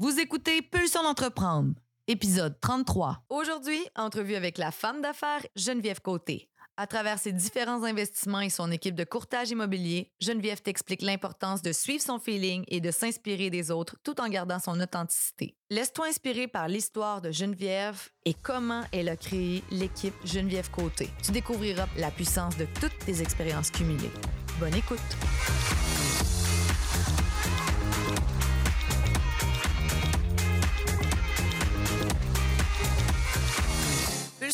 Vous écoutez Pulsion d'entreprendre, épisode 33. Aujourd'hui, entrevue avec la femme d'affaires Geneviève Côté. À travers ses différents investissements et son équipe de courtage immobilier, Geneviève t'explique l'importance de suivre son feeling et de s'inspirer des autres tout en gardant son authenticité. Laisse-toi inspirer par l'histoire de Geneviève et comment elle a créé l'équipe Geneviève Côté. Tu découvriras la puissance de toutes tes expériences cumulées. Bonne écoute!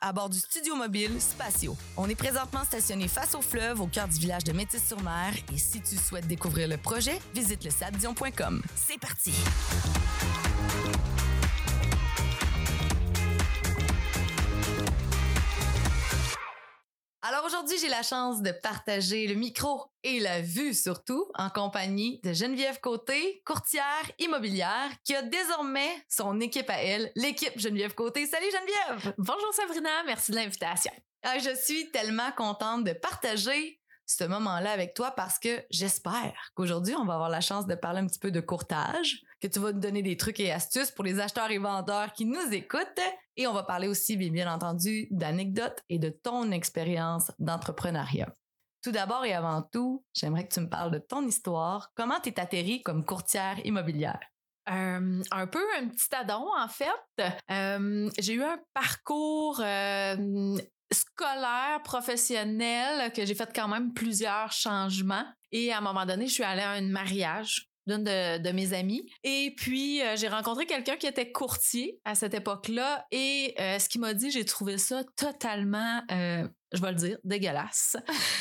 à bord du studio mobile Spatio. On est présentement stationné face au fleuve au cœur du village de Métis-sur-Mer et si tu souhaites découvrir le projet, visite le sabdion.com. C'est parti! Alors aujourd'hui, j'ai la chance de partager le micro et la vue surtout en compagnie de Geneviève Côté, courtière immobilière, qui a désormais son équipe à elle, l'équipe Geneviève Côté. Salut Geneviève! Bonjour Sabrina, merci de l'invitation. Ah, je suis tellement contente de partager ce moment-là avec toi parce que j'espère qu'aujourd'hui, on va avoir la chance de parler un petit peu de courtage, que tu vas nous donner des trucs et astuces pour les acheteurs et vendeurs qui nous écoutent. Et on va parler aussi, bien, entendu, d'anecdotes et de ton expérience d'entrepreneuriat. Tout d'abord et avant tout, j'aimerais que tu me parles de ton histoire. Comment t'es atterri comme courtière immobilière? Euh, un peu un petit addon, en fait. Euh, j'ai eu un parcours euh, scolaire, professionnel, que j'ai fait quand même plusieurs changements. Et à un moment donné, je suis allée à un mariage d'une de, mes amies. Et puis, euh, j'ai rencontré quelqu'un qui était courtier à cette époque-là. Et euh, ce qu'il m'a dit, j'ai trouvé ça totalement, euh, je vais le dire, dégueulasse.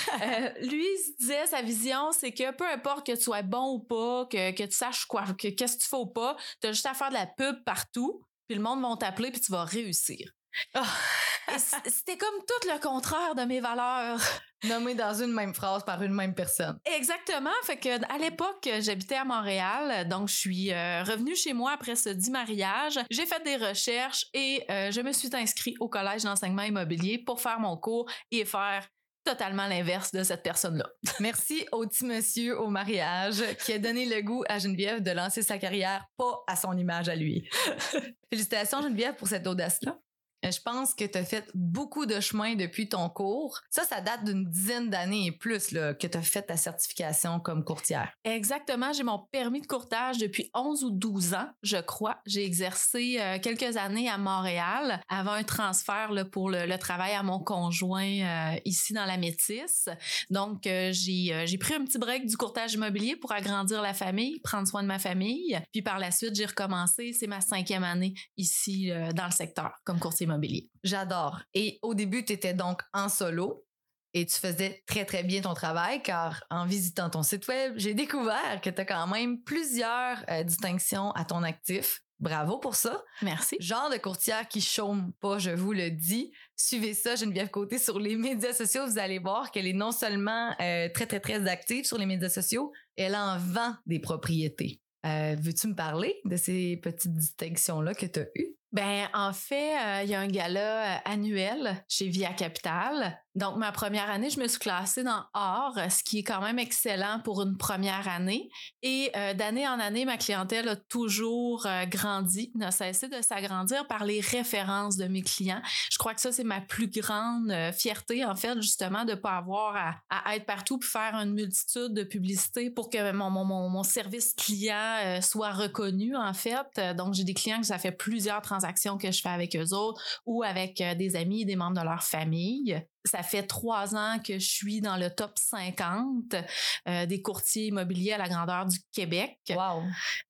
lui, il se disait, sa vision, c'est que peu importe que tu sois bon ou pas, que, que tu saches quoi, que qu'est-ce que tu fais ou pas, tu as juste à faire de la pub partout. Puis le monde va t'appeler, puis tu vas réussir. Oh. C'était comme tout le contraire de mes valeurs. Nommé dans une même phrase par une même personne. Exactement. Fait que à l'époque, j'habitais à Montréal, donc je suis euh, revenue chez moi après ce dit mariage. J'ai fait des recherches et euh, je me suis inscrite au collège d'enseignement immobilier pour faire mon cours et faire totalement l'inverse de cette personne-là. Merci au petit monsieur au mariage qui a donné le goût à Geneviève de lancer sa carrière pas à son image à lui. Félicitations Geneviève pour cette audace-là. Euh, je pense que tu as fait beaucoup de chemin depuis ton cours. Ça, ça date d'une dizaine d'années et plus là, que tu as fait ta certification comme courtière. Exactement. J'ai mon permis de courtage depuis 11 ou 12 ans, je crois. J'ai exercé euh, quelques années à Montréal avant un transfert là, pour le, travail à mon conjoint euh, ici dans la Métis. Donc, j'ai, j'ai pris un petit break du courtage immobilier pour agrandir la famille, prendre soin de ma famille. Puis par la suite, j'ai recommencé. C'est ma cinquième année ici dans le secteur comme courtier immobilier. J'adore. Et au début, tu étais donc en solo et tu faisais très, très bien ton travail car en visitant ton site web, j'ai découvert que tu as quand même plusieurs euh, distinctions à ton actif. Bravo pour ça. Merci. Genre de courtière qui chôme pas, je vous le dis. Suivez ça, Geneviève Côté, sur les médias sociaux. Vous allez voir qu'elle est non seulement euh, très, très, très active sur les médias sociaux, elle en vend des propriétés. Euh, veux-tu me parler de ces petites distinctions-là que tu as eues? Ben, en fait, il y a un gala annuel chez Via Capital donc, ma première année, je me suis classée dans or, ce qui est quand même excellent pour une première année. Et euh, d'année en année, ma clientèle a toujours euh, grandi, n'a cessé de s'agrandir par les références de mes clients. Je crois que ça, c'est ma plus grande euh, fierté, en fait, justement, de pas avoir à, être partout pour faire une multitude de publicités pour que mon, mon, mon service client soit reconnu, en fait. Donc, j'ai des clients que ça fait plusieurs transactions que je fais avec eux autres ou avec des amis, des membres de leur famille. Ça fait trois ans que je suis dans le top 50 euh, des courtiers immobiliers à la grandeur du Québec. Wow.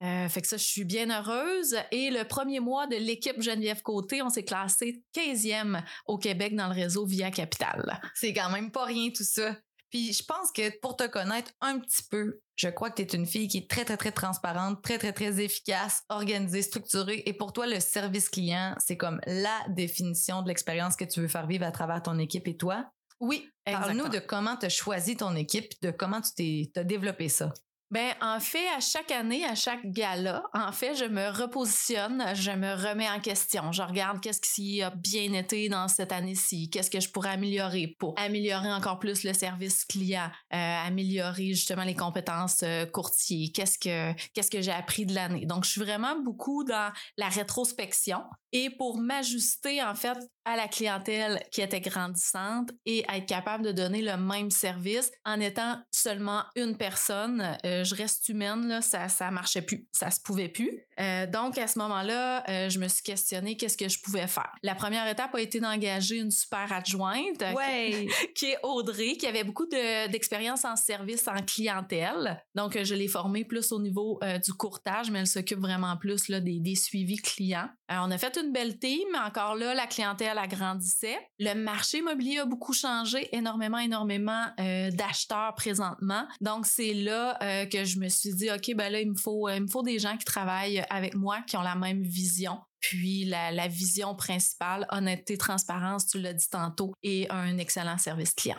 Euh, fait que ça, je suis bien heureuse. Et le premier mois de l'équipe Geneviève Côté, on s'est classé 15e au Québec dans le réseau Via Capital. C'est quand même pas rien tout ça. Puis je pense que pour te connaître un petit peu, je crois que tu es une fille qui est très, très, très transparente, très, très, très efficace, organisée, structurée. Et pour toi, le service client, c'est comme la définition de l'expérience que tu veux faire vivre à travers ton équipe et toi. Oui, Parle-nous de comment tu as choisi ton équipe, de comment tu t'es développé ça. Ben, en fait, à chaque année, à chaque gala, en fait, je me repositionne, je me remets en question. Je regarde qu'est-ce qui a bien été dans cette année-ci, qu'est-ce que je pourrais améliorer pour améliorer encore plus le service client, euh, améliorer justement les compétences euh, courtiers, qu'est-ce que qu'est-ce que j'ai appris de l'année. Donc, je suis vraiment beaucoup dans la rétrospection et pour m'ajuster en fait à la clientèle qui était grandissante et être capable de donner le même service en étant seulement une personne. Euh, je reste humaine, là, ça ça marchait plus, ça se pouvait plus. Euh, donc à ce moment-là, euh, je me suis questionnée qu'est-ce que je pouvais faire? La première étape a été d'engager une super adjointe ouais. qui, est Audrey, qui avait beaucoup d'expérience en service en clientèle. Donc je l'ai formée plus au niveau du courtage, mais elle s'occupe vraiment plus là, des, des suivis clients. On a fait une belle team, mais encore là, la clientèle agrandissait. Le marché immobilier a beaucoup changé, énormément, énormément d'acheteurs présentement. Donc c'est là euh, que je me suis dit, OK, ben là, il me faut, il me faut des gens qui travaillent avec moi, qui ont la même vision. Puis la, la vision principale, honnêteté, transparence, tu l'as dit tantôt, et un excellent service client.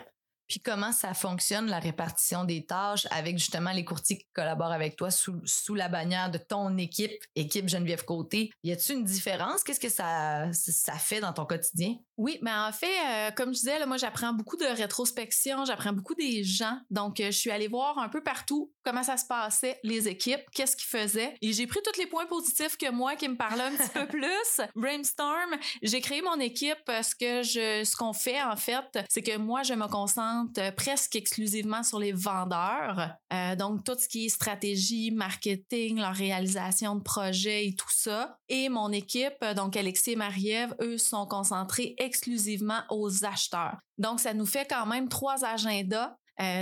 Puis comment ça fonctionne, la répartition des tâches avec justement les courtiers qui collaborent avec toi sous, sous la bannière de ton équipe, équipe Geneviève Côté? Y a-t-il une différence? Qu'est-ce que ça, ça fait dans ton quotidien? Oui, mais en fait, euh, comme je disais, là, moi, j'apprends beaucoup de rétrospection, j'apprends beaucoup des gens. Donc, euh, je suis allée voir un peu partout comment ça se passait, les équipes, qu'est-ce qu'ils faisaient. Et j'ai pris tous les points positifs que moi qui me parlaient un petit peu plus. Brainstorm, j'ai créé mon équipe parce que je, ce qu'on fait, en fait, c'est que moi, je me concentre euh, presque exclusivement sur les vendeurs. Euh, donc, tout ce qui est stratégie, marketing, leur réalisation de projets et tout ça. Et mon équipe, euh, donc Alexis et Marie-Ève, eux, sont concentrés exclusivement aux acheteurs. Donc, ça nous fait quand même trois agendas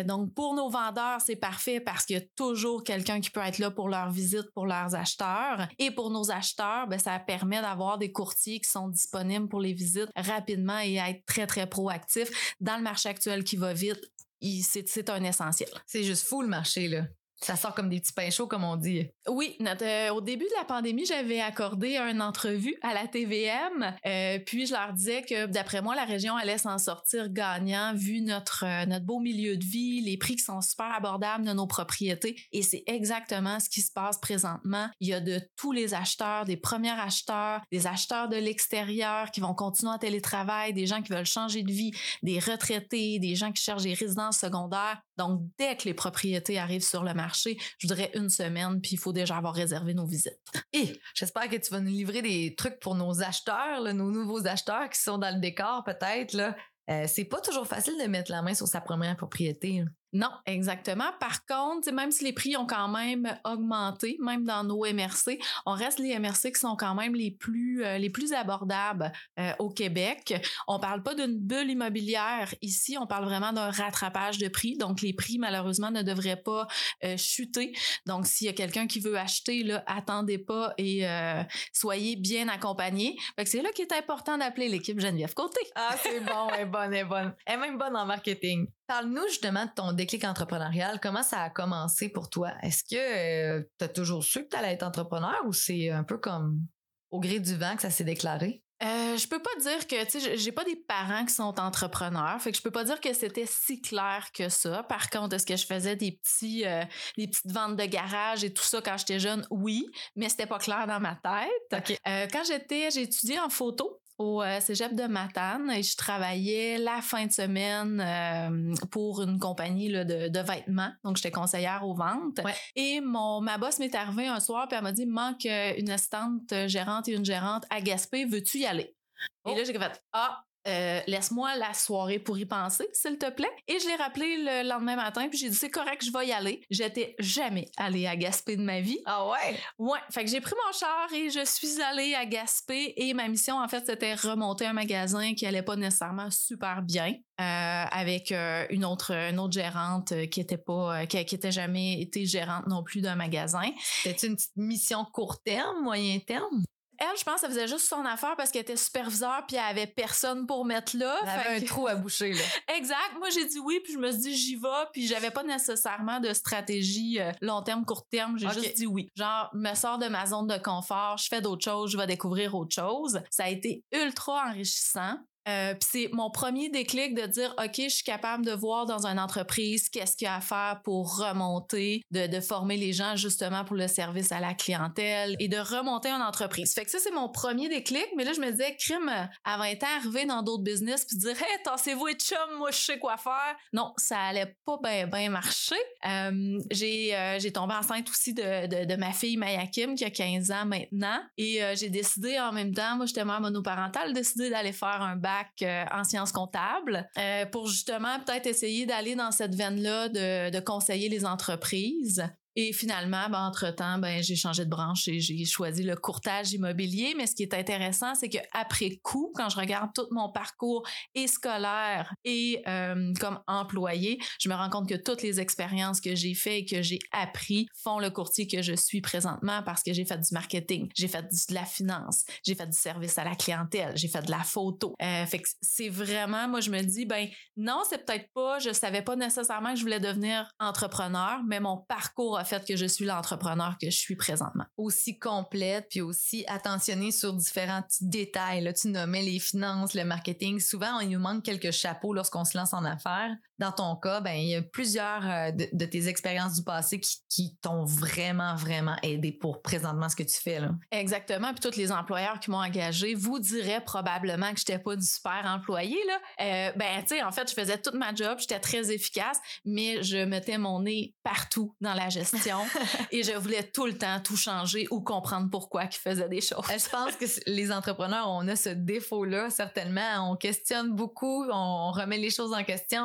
donc, pour nos vendeurs, c'est parfait parce qu'il y a toujours quelqu'un qui peut être là pour leur visite, pour leurs acheteurs. Et pour nos acheteurs, ben, ça permet d'avoir des courtiers qui sont disponibles pour les visites rapidement et être très, très proactifs. Dans le marché actuel qui va vite, c'est un essentiel. C'est juste fou le marché, là. Ça sort comme des petits pains chauds, comme on dit. Oui, euh, au début de la pandémie, j'avais accordé une entrevue à la TVM, euh, puis je leur disais que d'après moi, la région allait s'en sortir gagnant vu notre euh, notre beau milieu de vie, les prix qui sont super abordables de nos propriétés, et c'est exactement ce qui se passe présentement. Il y a de tous les acheteurs, des premiers acheteurs, des acheteurs de l'extérieur qui vont continuer en télétravail, des gens qui veulent changer de vie, des retraités, des gens qui cherchent des résidences secondaires. Donc, dès que les propriétés arrivent sur le marché, je voudrais une semaine, puis il faut déjà avoir réservé nos visites. Et j'espère que tu vas nous livrer des trucs pour nos acheteurs, nos nouveaux acheteurs qui sont dans le décor peut-être. Euh, c'est pas toujours facile de mettre la main sur sa première propriété. Non, exactement. Par contre, même si les prix ont quand même augmenté, même dans nos MRC, on reste les MRC qui sont quand même les plus euh, abordables euh, au Québec. On parle pas d'une bulle immobilière ici, on parle vraiment d'un rattrapage de prix. Donc les prix malheureusement ne devraient pas euh, chuter. Donc s'il y a quelqu'un qui veut acheter attendez pas et soyez bien accompagnés. c'est là qu'il est important d'appeler l'équipe Geneviève Côté. Ah, c'est bon, elle est bonne, elle est bonne. Elle est même bonne en marketing. Parle-nous justement de ton déclic entrepreneurial. Comment ça a commencé pour toi? Est-ce que euh, tu as toujours su que tu allais être entrepreneur ou c'est un peu comme au gré du vent que ça s'est déclaré? Euh, je peux pas dire que, tu sais, j'ai pas des parents qui sont entrepreneurs, fait que je peux pas dire que c'était si clair que ça. Par contre, est-ce que je faisais des petits, euh, des petites ventes de garage et tout ça quand j'étais jeune? Oui, mais c'était pas clair dans ma tête. Euh, quand j'étais, j'ai étudié en photo au euh, cégep de Matane et je travaillais la fin de semaine euh, pour une compagnie là, de, de, vêtements. Donc, j'étais conseillère aux ventes. Et mon, ma boss m'est arrivée un soir puis elle m'a dit, manque euh, une assistante gérante et une gérante à Gaspé, veux-tu y aller? Et là, oh. j'ai fait, ah, euh, laisse-moi la soirée pour y penser, s'il te plaît. Et je l'ai rappelé le lendemain matin, puis j'ai dit, c'est correct, je vais y aller. J'étais jamais allée à Gaspé de ma vie. Ah ouais? Ouais. Fait que j'ai pris mon char et je suis allée à Gaspé. Et ma mission, en fait, c'était remonter un magasin qui allait pas nécessairement super bien. Euh, avec euh, une autre une autre gérante qui était pas qui, qui était jamais été gérante non plus d'un magasin. C'était une petite mission court terme, moyen terme? Elle, je pense, ça faisait juste son affaire parce qu'elle était superviseur puis elle avait personne pour mettre là. Elle avait un trou à boucher, là. exact. Moi, j'ai dit oui puis je me suis dit j'y vais puis j'avais pas nécessairement de stratégie euh, long terme, court terme. J'ai juste dit oui. Genre, me sors de ma zone de confort, je fais d'autres choses, je vais découvrir autre chose. Ça a été ultra enrichissant. Euh, c'est mon premier déclic de dire, OK, je suis capable de voir dans une entreprise qu'est-ce qu'il y a à faire pour remonter, de, de, former les gens justement pour le service à la clientèle et de remonter en entreprise. Fait que ça, c'est mon premier déclic. Mais là, je me disais, crime, avant d'être arrivé dans d'autres business puis dire, hey, tassez-vous et chum, moi, je sais quoi faire. Non, ça allait pas bien, bien marcher. Euh, j'ai, euh, j'ai tombé enceinte aussi de, de, de ma fille Maya Kim qui a 15 ans maintenant. Et j'ai décidé en même temps, moi, j'étais mère monoparentale, décidé d'aller faire un bac euh, en sciences comptables euh, pour justement peut-être essayer d'aller dans cette veine-là de, de conseiller les entreprises. Et finalement, ben, entre-temps, ben, j'ai changé de branche et j'ai choisi le courtage immobilier. Mais ce qui est intéressant, c'est qu'après coup, quand je regarde tout mon parcours et scolaire et euh, comme employé, je me rends compte que toutes les expériences que j'ai faites et que j'ai appris font le courtier que je suis présentement parce que j'ai fait du marketing, j'ai fait de la finance, j'ai fait du service à la clientèle, j'ai fait de la photo. Euh, fait que c'est vraiment, moi, je me dis, ben non, c'est peut-être pas, je savais pas nécessairement que je voulais devenir entrepreneur, mais mon parcours a fait que je suis l'entrepreneur que je suis présentement. Aussi complète, puis aussi attentionnée sur différents petits détails. Là, tu nommais les finances, le marketing. Souvent, il nous manque quelques chapeaux lorsqu'on se lance en affaires. Dans ton cas, ben, il y a plusieurs euh, de, tes expériences du passé qui, qui t'ont vraiment, vraiment aidé pour présentement ce que tu fais. Là. Exactement. Puis tous les employeurs qui m'ont engagé vous diraient probablement que j'étais pas du super employé. Là. Euh, ben, tu sais, en fait, je faisais toute ma job, j'étais très efficace, mais je mettais mon nez partout dans la gestion et je voulais tout le temps tout changer ou comprendre pourquoi ils faisaient des choses. Je pense que les entrepreneurs, on a ce défaut-là, certainement. On questionne beaucoup, on remet les choses en question,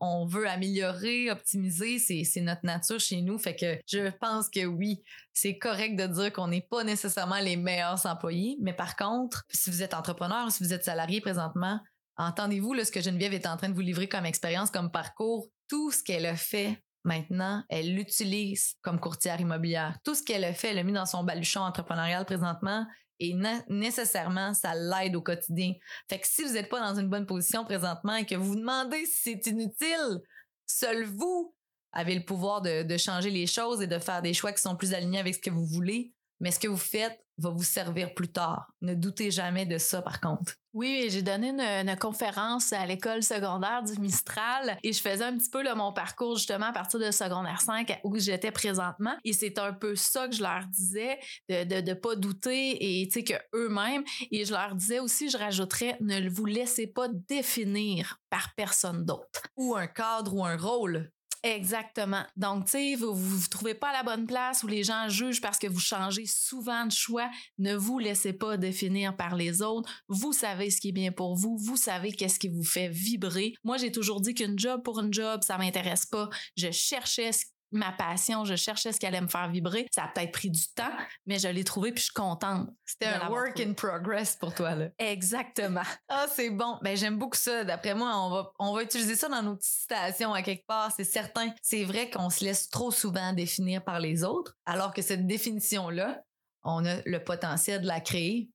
on, veut améliorer, optimiser. C'est notre nature chez nous. Fait que je pense que oui, c'est correct de dire qu'on n'est pas nécessairement les meilleurs employés. Mais par contre, si vous êtes entrepreneur, si vous êtes salarié présentement, entendez-vous ce que Geneviève est en train de vous livrer comme expérience, comme parcours, tout ce qu'elle a fait Maintenant, elle l'utilise comme courtière immobilière. Tout ce qu'elle a fait, elle l'a mis dans son baluchon entrepreneurial présentement et nécessairement, ça l'aide au quotidien. Fait que si vous n'êtes pas dans une bonne position présentement et que vous vous demandez si c'est inutile, seul vous avez le pouvoir de, de changer les choses et de faire des choix qui sont plus alignés avec ce que vous voulez. Mais ce que vous faites va vous servir plus tard. Ne doutez jamais de ça, par contre. Oui, j'ai donné une, conférence à l'école secondaire du Mistral et je faisais un petit peu mon parcours justement à partir de secondaire 5 où j'étais présentement. Et c'est un peu ça que je leur disais, de ne pas douter et tu sais que eux-mêmes. Et je leur disais aussi, je rajouterais, ne vous laissez pas définir par personne d'autre. Ou un cadre ou un rôle. Exactement. Donc, tu sais, vous ne vous, trouvez pas à la bonne place où les gens jugent parce que vous changez souvent de choix. Ne vous laissez pas définir par les autres. Vous savez ce qui est bien pour vous. Vous savez qu'est-ce qui vous fait vibrer. Moi, j'ai toujours dit qu'une job pour une job, ça m'intéresse pas. Je cherchais ce ma passion, je cherchais ce qui allait me faire vibrer. Ça a peut-être pris du temps, mais je l'ai trouvé puis je suis contente. C'était un work in progress pour toi là. Exactement. Ah, c'est bon. Ben j'aime beaucoup ça. D'après moi, on va on va utiliser ça dans nos petites citations à quelque part, c'est certain. C'est vrai qu'on se laisse trop souvent définir par les autres, alors que cette définition là, on a le potentiel de la créer.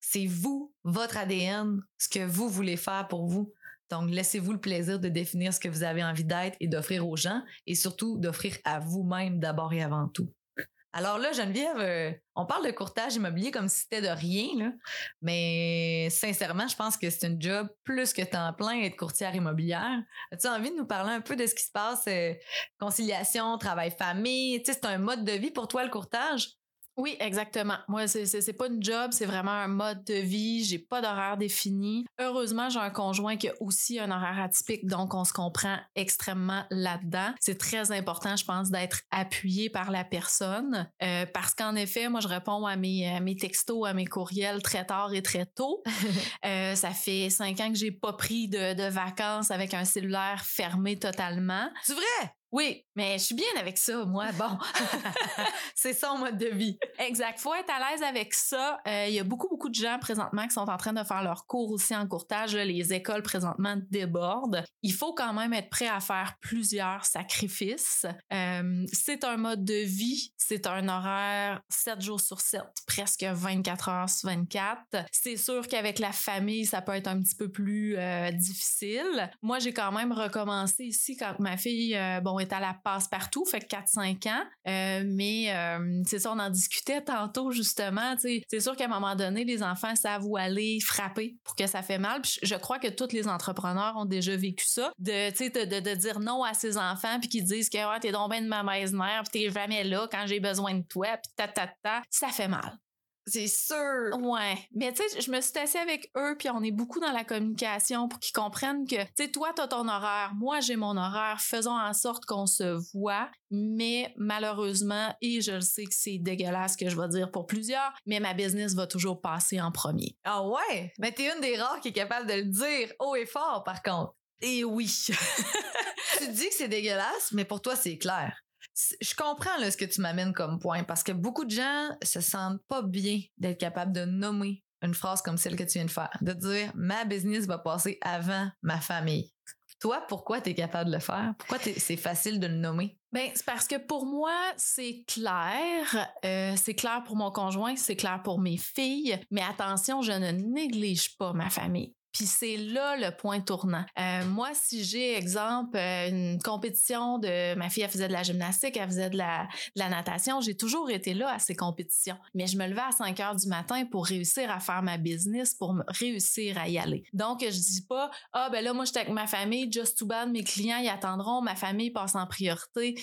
C'est vous, votre ADN, ce que vous voulez faire pour vous. Donc, laissez-vous le plaisir de définir ce que vous avez envie d'être et d'offrir aux gens et surtout d'offrir à vous-même d'abord et avant tout. Alors là, Geneviève, euh, on parle de courtage immobilier comme si c'était de rien, mais sincèrement, je pense que c'est un job plus que temps plein être courtière immobilière. As-tu envie de nous parler un peu de ce qui se passe, euh, conciliation, travail-famille? C'est un mode de vie pour toi, le courtage? Oui, exactement. Moi, c'est, pas une job, c'est vraiment un mode de vie. J'ai pas d'horaire défini. Heureusement, j'ai un conjoint qui a aussi un horaire atypique, donc on se comprend extrêmement là-dedans. C'est très important, je pense, d'être appuyé par la personne, euh, parce qu'en effet, moi, je réponds à mes, à mes textos, à mes courriels très tard et très tôt. euh, ça fait cinq ans que j'ai pas pris de, de vacances avec un cellulaire fermé totalement. C'est vrai? Oui, mais je suis bien avec ça, moi. Bon, c'est ça en mode de vie. Exact. Faut être à l'aise avec ça. Euh, il y a beaucoup, beaucoup de gens présentement qui sont en train de faire leurs cours aussi en courtage. Les écoles présentement débordent. Il faut quand même être prêt à faire plusieurs sacrifices. Euh, c'est un mode de vie. C'est un horaire 7 jours sur 7, presque 24 heures sur 24. C'est sûr qu'avec la famille, ça peut être un petit peu plus euh, difficile. Moi, j'ai quand même recommencé ici quand ma fille, bon, est à la passe-partout, fait 4-5 ans. Euh, mais euh, c'est ça, on en discutait tantôt justement. C'est sûr qu'à un moment donné, les enfants savent où aller frapper pour que ça fait mal. Je crois que tous les entrepreneurs ont déjà vécu ça, de, de, de, dire non à ses enfants puis qu'ils disent que t'es donc bien de ma mère puis t'es jamais là quand j'ai besoin de toi puis ta, ta, ta. Ça fait mal. C'est sûr. Ouais. Mais tu sais, je me suis assise avec eux, puis on est beaucoup dans la communication pour qu'ils comprennent que, tu sais, toi, t'as ton horaire, moi, j'ai mon horaire, faisons en sorte qu'on se voit. Mais malheureusement, et je le sais que c'est dégueulasse que je vais dire pour plusieurs, mais ma business va toujours passer en premier. Ah ouais? Mais t'es une des rares qui est capable de le dire haut et fort, par contre. Et oui. tu dis que c'est dégueulasse, mais pour toi, c'est clair je comprends ce que tu m'amènes comme point parce que beaucoup de gens se sentent pas bien d'être capable de nommer une phrase comme celle que tu viens de faire, de dire ma business va passer avant ma famille. Toi, pourquoi tu es capable de le faire? Pourquoi c'est facile de le nommer? Ben, c'est parce que pour moi, c'est clair. Euh, c'est clair pour mon conjoint, c'est clair pour mes filles. Mais attention, je ne néglige pas ma famille. Puis c'est là le point tournant. Euh, moi, si j'ai, exemple, euh, une compétition de... Ma fille, elle faisait de la gymnastique, elle faisait de la, de la natation, j'ai toujours été là à ces compétitions. Mais je me levais à 5 heures du matin pour réussir à faire ma business, pour réussir à y aller. Donc, je dis pas, ah ben là, moi, j'étais avec ma famille, just too bad, mes clients, ils attendront, ma famille passe en priorité.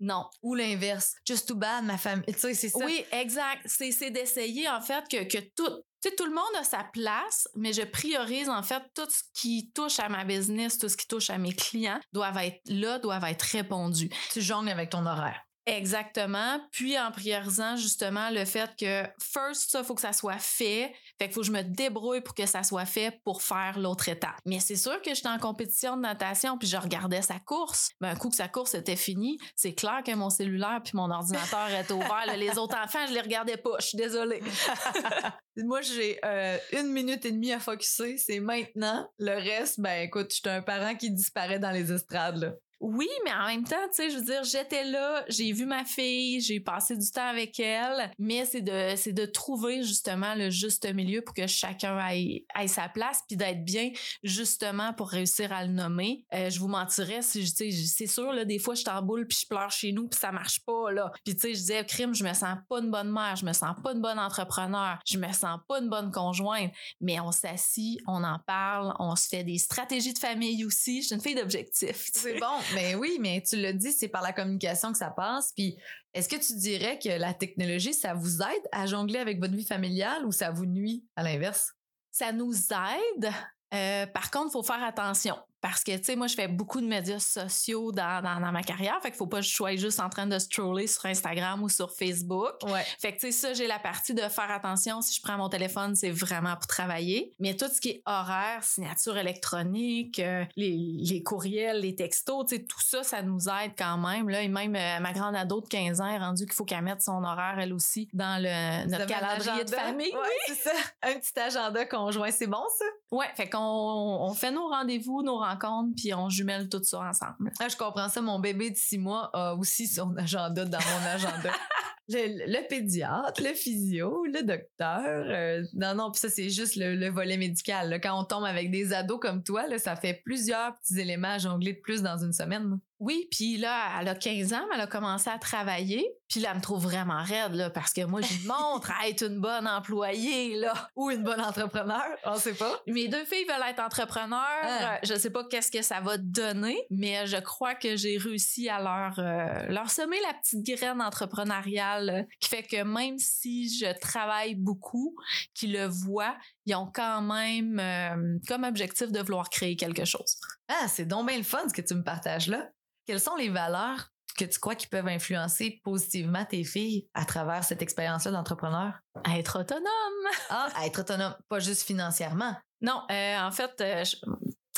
Non. Ou l'inverse. Just too bad, ma famille. Tu sais, c'est ça. Oui, exact. C'est d'essayer, en fait, que, que tout, tout le monde a sa place, mais je priorise en fait tout ce qui touche à ma business, tout ce qui touche à mes clients doivent être là, doivent être répondus. Tu jongles avec ton horaire. Exactement. Puis en priorisant justement le fait que first, ça, faut que ça soit fait. Fait qu'il faut que je me débrouille pour que ça soit fait pour faire l'autre étape. Mais c'est sûr que j'étais en compétition de natation puis je regardais sa course. Mais un coup que sa course était finie, c'est clair que mon cellulaire puis mon ordinateur était ouvert. les autres enfants, je les regardais pas. Je suis désolée. Moi, j'ai euh, une minute et demie à focuser. C'est maintenant. Le reste, ben écoute, j'étais un parent qui disparaît dans les estrades. Là. Oui, mais en même temps, tu sais, je veux dire, j'étais là, j'ai vu ma fille, j'ai passé du temps avec elle, mais c'est de c'est de trouver justement le juste milieu pour que chacun aille, aille sa place puis d'être bien justement pour réussir à le nommer. Euh, je vous mentirais si je sais c'est sûr là des fois je t'emboule puis je pleure chez nous puis ça marche pas là. Puis tu sais, je disais crime, je me sens pas une bonne mère, je me sens pas une bonne entrepreneur, je me sens pas une bonne conjointe, mais on s'assit, on en parle, on se fait des stratégies de famille aussi, je suis une fille d'objectif. C'est bon. Mais oui, mais tu le dis, c'est par la communication que ça passe. Puis est-ce que tu dirais que la technologie, ça vous aide à jongler avec votre vie familiale ou ça vous nuit à l'inverse? Ça nous aide. Euh, par contre, il faut faire attention. Parce que, tu sais, moi, je fais beaucoup de médias sociaux dans, dans, ma carrière. Fait qu'il faut pas que je sois juste en train de scroller sur Instagram ou sur Facebook. Ouais. Fait que, tu sais, ça, j'ai la partie de faire attention. Si je prends mon téléphone, c'est vraiment pour travailler. Mais tout ce qui est horaire, signature électronique, euh, les, les, courriels, les textos, tu sais, tout ça, ça nous aide quand même. Là, et même euh, ma grande ado de 15 ans est rendue qu'il faut qu'elle mette son horaire, elle aussi, dans le, notre calendrier de famille. oui, c'est ça. Un petit agenda conjoint, c'est bon, ça? Ouais, fait qu'on on fait nos rendez-vous, nos rencontres, puis on jumelle tout ça ensemble. Ah, je comprends ça. Mon bébé de six mois a aussi son agenda dans mon agenda. le, pédiatre, le physio, le docteur. Euh, non, non, puis ça, c'est juste le, volet médical. Quand on tombe avec des ados comme toi, là, ça fait plusieurs petits éléments à jongler de plus dans une semaine. Oui, puis là, elle a 15 ans, elle a commencé à travailler. Puis là, elle me trouve vraiment raide, là, parce que moi, je montre à être une bonne employée, là. Ou une bonne entrepreneur, on sait pas. Mes deux filles veulent être entrepreneurs. Ah. Je sais pas qu'est-ce que ça va donner, mais je crois que j'ai réussi à leur, euh, leur semer la petite graine entrepreneuriale euh, qui fait que même si je travaille beaucoup, qu'ils le voient, ils ont quand même euh, comme objectif de vouloir créer quelque chose. Ah, c'est donc bien le fun ce que tu me partages là. Quelles sont les valeurs que tu crois qui peuvent influencer positivement tes filles à travers cette expérience-là d'entrepreneur? être autonome. Ah, être autonome, pas juste financièrement. Non, euh, en fait, euh,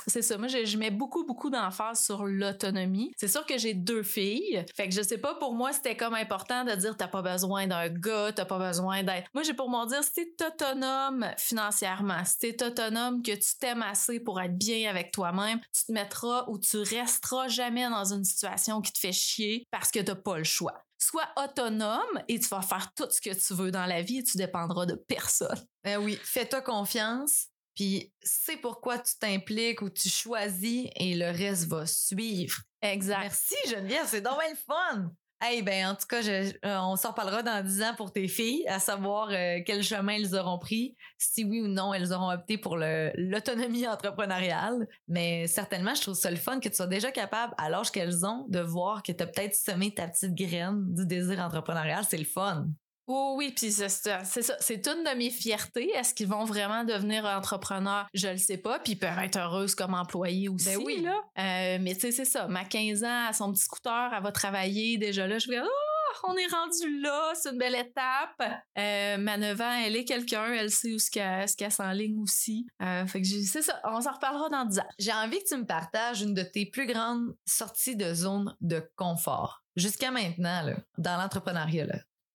c'est ça. Moi, je, mets beaucoup, beaucoup d'emphase sur l'autonomie. C'est sûr que j'ai deux filles. Fait que je sais pas, pour moi, c'était comme important de dire t'as pas besoin d'un gars, t'as pas besoin d'être. Moi, j'ai pour m'en dire, si t'es autonome financièrement, si t'es autonome, que tu t'aimes assez pour être bien avec toi-même, tu te mettras ou tu resteras jamais dans une situation qui te fait chier parce que t'as pas le choix sois autonome et tu vas faire tout ce que tu veux dans la vie et tu dépendras de personne. Ben oui, fais-toi confiance, puis c'est pourquoi tu t'impliques ou tu choisis et le reste va suivre. Exact. Merci Geneviève, c'est donc le fun. Hey, ben, en tout cas, je, euh, on s'en reparlera dans 10 ans pour tes filles, à savoir euh, quel chemin elles auront pris, si oui ou non elles auront opté pour l'autonomie entrepreneuriale. Mais certainement, je trouve ça le fun que tu sois déjà capable, à l'âge qu'elles ont, de voir que tu as peut-être semé ta petite graine du désir entrepreneurial. C'est le fun. Oh oui, puis c'est ça. C'est une de mes fiertés. Est-ce qu'ils vont vraiment devenir entrepreneurs? Je le sais pas. Puis ils peuvent être heureuses comme employés aussi. Ben oui. Là. Euh, mais tu sais, c'est ça. Ma 15 ans, à son petit scooter, elle va travailler. Déjà là, je vais oh, on est rendu là, c'est une belle étape. Euh, ma 9 ans, elle est quelqu'un, elle sait où ce qu'elle s'enligne aussi. Euh, fait que c'est ça, on s'en reparlera dans 10 ans. J'ai envie que tu me partages une de tes plus grandes sorties de zone de confort. Jusqu'à maintenant, là, dans l'entrepreneuriat,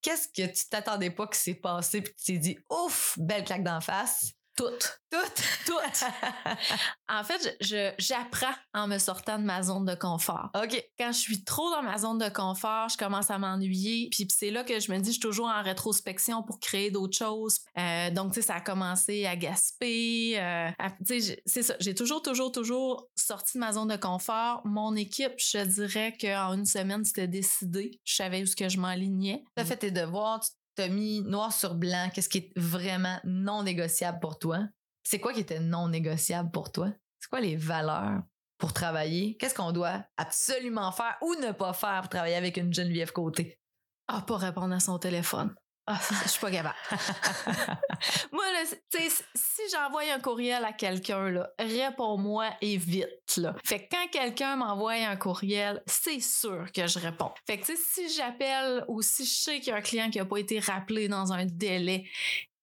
qu'est-ce que tu t'attendais pas que s'est passé puis tu t'es dit ouf, belle claque d'en face? Toutes. Toutes. Toutes. en fait, je, j'apprends en me sortant de ma zone de confort. OK. Quand je suis trop dans ma zone de confort, je commence à m'ennuyer. Puis c'est là que je me dis, je suis toujours en rétrospection pour créer d'autres choses. Euh, donc, tu sais, ça a commencé à gasper. Euh, tu c'est ça. J'ai toujours, toujours, toujours sorti de ma zone de confort. Mon équipe, je dirais qu'en une semaine, c'était décidé. Je savais où ce que je m'alignais. Tu as fait tes devoirs, t'as mis noir sur blanc qu'est-ce qui est vraiment non négociable pour toi? C'est quoi qui était non négociable pour toi? C'est quoi les valeurs pour travailler? Qu'est-ce qu'on doit absolument faire ou ne pas faire pour travailler avec une Geneviève Côté? Ah, pas répondre à son téléphone. Ah, je suis pas capable. Moi, si j'envoie un courriel à quelqu'un, réponds-moi et vite. Là. Fait que quand quelqu'un m'envoie un courriel, c'est sûr que je réponds. Fait que si j'appelle ou si je sais qu'il y a un client qui a pas été rappelé dans un délai,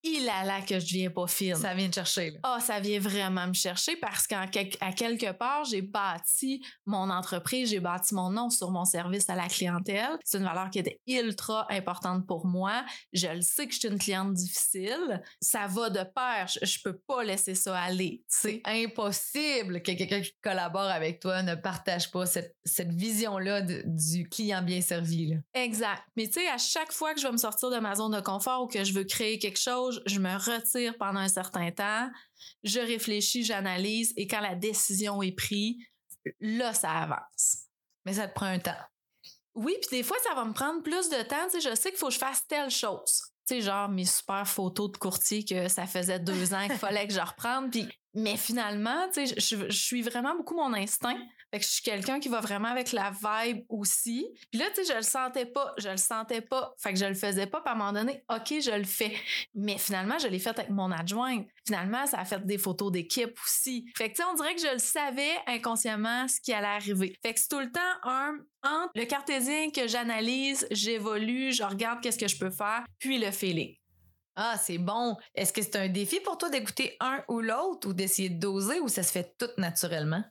il a là que je viens pas fine. Ça vient te chercher. Ah, ça vient vraiment me chercher parce qu'à quelque part, j'ai bâti mon entreprise, j'ai bâti mon nom sur mon service à la clientèle. C'est une valeur qui était ultra importante pour moi. Je le sais que je suis une cliente difficile. Ça va de pair. Je, peux pas laisser ça aller. C'est impossible que quelqu'un qui collabore avec toi ne partage pas cette, cette vision-là du client bien servi. Exact. Mais tu sais, à chaque fois que je vais me sortir de ma zone de confort ou que je veux créer quelque chose, je me retire pendant un certain temps, je réfléchis, j'analyse et quand la décision est prise, là, ça avance. Mais ça te prend un temps. Oui, puis des fois, ça va me prendre plus de temps. Tu sais, je sais qu'il faut que je fasse telle chose. Tu sais, genre mes super photos de courtier que ça faisait deux ans qu'il fallait que je reprenne. Puis, mais finalement, tu sais, je, je suis vraiment beaucoup mon instinct. Fait que je suis quelqu'un qui va vraiment avec la vibe aussi. Puis là, tu sais, je le sentais pas, je le sentais pas. Fait que je le faisais pas. Puis à un moment donné, OK, je le fais. Mais finalement, je l'ai fait avec mon adjoint. Finalement, ça a fait des photos d'équipe aussi. Fait que tu sais, on dirait que je le savais inconsciemment ce qui allait arriver. Fait que c'est tout le temps un entre le cartésien que j'analyse, j'évolue, je regarde qu'est-ce que je peux faire, puis le feeling. Ah, c'est bon. Est-ce que c'est un défi pour toi d'écouter un ou l'autre ou d'essayer de doser ou ça se fait tout naturellement?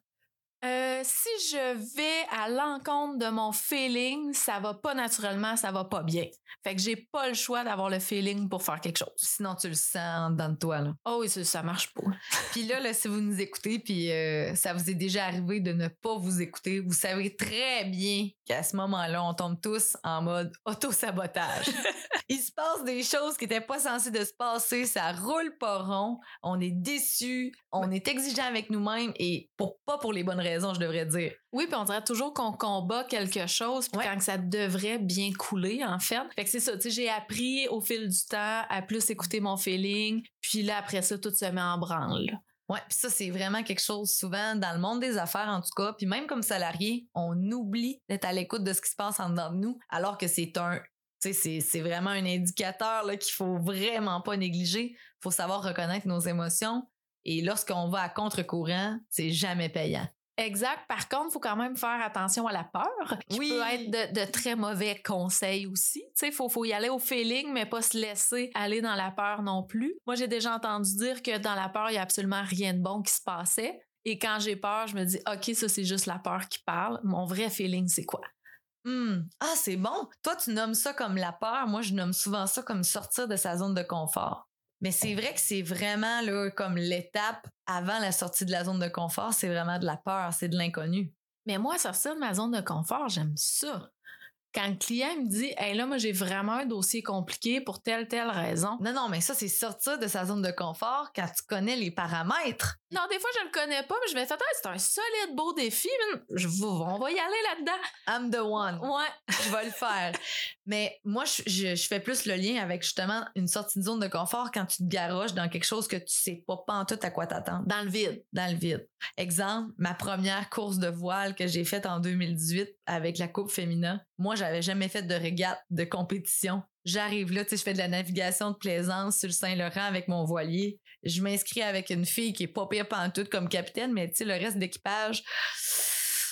Euh, si je vais à l'encontre de mon feeling, ça va pas naturellement, ça va pas bien. Fait que j'ai pas le choix d'avoir le feeling pour faire quelque chose. Sinon, tu le sens dans toi, là. Oh oui, ça, ça marche pas. puis là, là, si vous nous écoutez, puis euh, ça vous est déjà arrivé de ne pas vous écouter, vous savez très bien qu'à ce moment-là, on tombe tous en mode auto-sabotage. Il se passe des choses qui étaient pas censées de se passer, ça roule pas rond, on est déçu, on est exigeant avec nous-mêmes et pour pas pour les bonnes raisons je devrais dire. Oui, puis on dirait toujours qu'on combat quelque chose, puis quand ça devrait bien couler, en fait. Fait que c'est ça, tu sais, j'ai appris au fil du temps à plus écouter mon feeling, puis là, après ça, tout se met en branle. Ouais, puis ça, c'est vraiment quelque chose souvent dans le monde des affaires, en tout cas. Puis même comme salarié, on oublie d'être à l'écoute de ce qui se passe en dedans de nous, alors que c'est un c'est vraiment un indicateur qu'il faut vraiment pas négliger. Il faut savoir reconnaître nos émotions. Et lorsqu'on va à contre-courant, c'est jamais payant. Exact. Par contre, il faut quand même faire attention à la peur, qui oui. peut être de, très mauvais conseils aussi. Il faut, faut y aller au feeling, mais pas se laisser aller dans la peur non plus. Moi, j'ai déjà entendu dire que dans la peur, il n'y a absolument rien de bon qui se passait. Et quand j'ai peur, je me dis, OK, ça, c'est juste la peur qui parle. Mon vrai feeling, c'est quoi? Hmm. Ah, c'est bon. Toi, tu nommes ça comme la peur. Moi, je nomme souvent ça comme sortir de sa zone de confort. Mais c'est vrai que c'est vraiment là, comme l'étape avant la sortie de la zone de confort, c'est vraiment de la peur, c'est de l'inconnu. Mais moi, sortir de ma zone de confort, j'aime ça quand le client me dit Hey là, moi j'ai vraiment un dossier compliqué pour telle, telle raison. Non, non, mais ça, c'est sortir de sa zone de confort quand tu connais les paramètres. Non, des fois, je le connais pas, mais je vais faire c'est un solide beau défi. Je, on va y aller là-dedans. I'm the one. Ouais. Je vais le faire. mais moi, je, fais plus le lien avec justement une sortie de zone de confort quand tu te garoches dans quelque chose que tu sais pas, tout à quoi t'attendre. Dans le vide. Dans le vide. Exemple, ma première course de voile que j'ai faite en 2018 avec la Coupe Féminin. Moi, j'avais jamais fait de régate de compétition. J'arrive là, tu sais, je fais de la navigation de plaisance sur le Saint-Laurent avec mon voilier. Je m'inscris avec une fille qui est pas pire tout comme capitaine, mais tu sais, le reste d'équipage,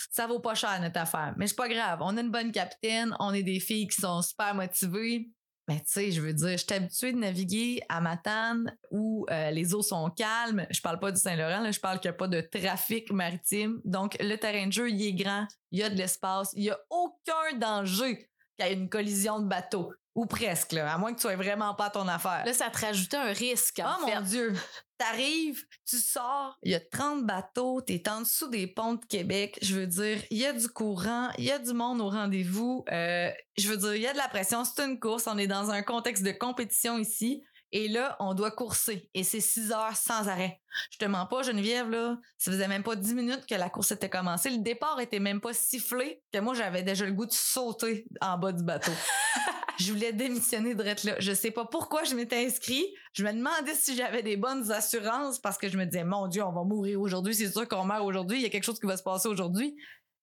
ça vaut pas cher notre affaire. Mais c'est pas grave. On a une bonne capitaine, on est des filles qui sont super motivées. Mais tu sais, je veux dire, je suis habituée de naviguer à Matane où euh, les eaux sont calmes. Je parle pas du Saint-Laurent, je parle qu'il n'y a pas de trafic maritime. Donc, le terrain de jeu, il est grand, il y a de l'espace, il n'y a aucun danger qu'il y ait une collision de bateau. Ou presque, là, à moins que tu sois vraiment pas ton affaire. Là, ça te rajoutait un risque. En oh mon Dieu! T'arrives, tu sors, il y a 30 bateaux, t'es en dessous des ponts de Québec. Je veux dire, il y a du courant, il y a du monde au rendez-vous. Euh, je veux dire, il y a de la pression. C'est une course, on est dans un contexte de compétition ici. Et là, on doit courser. Et c'est 6 heures sans arrêt. Je te mens pas, Geneviève, là. Ça faisait même pas 10 minutes que la course était commencée. Le départ était même pas sifflé que moi, j'avais déjà le goût de sauter en bas du bateau. je voulais démissionner de là. Je sais pas pourquoi je m'étais inscrit. Je me demandais si j'avais des bonnes assurances parce que je me disais, mon Dieu, on va mourir aujourd'hui. C'est sûr qu'on meurt aujourd'hui. Il y a quelque chose qui va se passer aujourd'hui.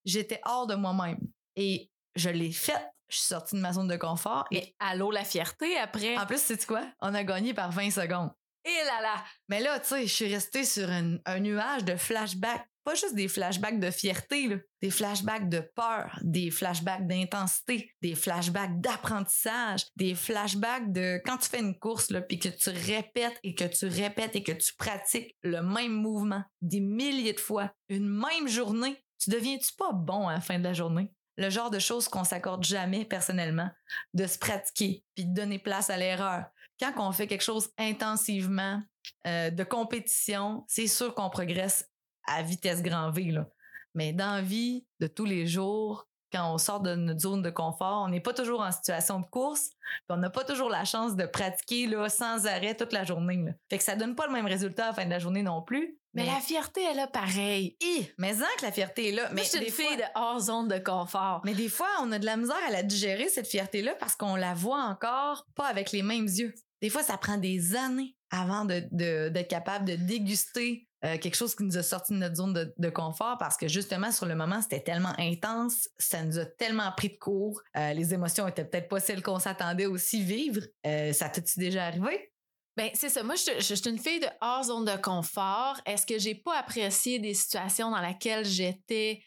J'étais hors de moi-même. Et je l'ai faite je suis sortie de ma zone de confort. Et allô, la fierté après? En plus, c'est quoi? On a gagné par 20 secondes. Et là là! Mais là, tu sais, je suis restée sur un, nuage de flashbacks. Pas juste des flashbacks de fierté, des flashbacks de peur, des flashbacks d'intensité, des flashbacks d'apprentissage, des flashbacks de quand tu fais une course, puis que tu répètes et que tu répètes et que tu pratiques le même mouvement des milliers de fois, une même journée, tu deviens-tu pas bon à la fin de la journée? le genre de choses qu'on s'accorde jamais personnellement, de se pratiquer puis de donner place à l'erreur. Quand on fait quelque chose intensivement, euh, de compétition, c'est sûr qu'on progresse à vitesse grand V. Là. Mais dans la vie de tous les jours, quand on sort de notre zone de confort, on n'est pas toujours en situation de course, on n'a pas toujours la chance de pratiquer là, sans arrêt toute la journée. Là. Fait que ça donne pas le même résultat à la fin de la journée non plus. Mais, la fierté, elle a pareil. mais en que la fierté est là. Mais c'est une fille de hors zone de confort. Mais des fois, on a de la misère à la digérer, cette fierté-là, parce qu'on la voit encore pas avec les mêmes yeux. Des fois, ça prend des années avant d'être de, capable de déguster euh, quelque chose qui nous a sorti de notre zone de, confort parce que justement, sur le moment, c'était tellement intense, ça nous a tellement pris de court, euh, les émotions étaient peut-être pas celles qu'on s'attendait aussi vivre. Euh, ça t'est-tu déjà arrivé? Ben, c'est ça. Moi, je, suis une fille de hors zone de confort. Est-ce que j'ai pas apprécié des situations dans lesquelles j'étais?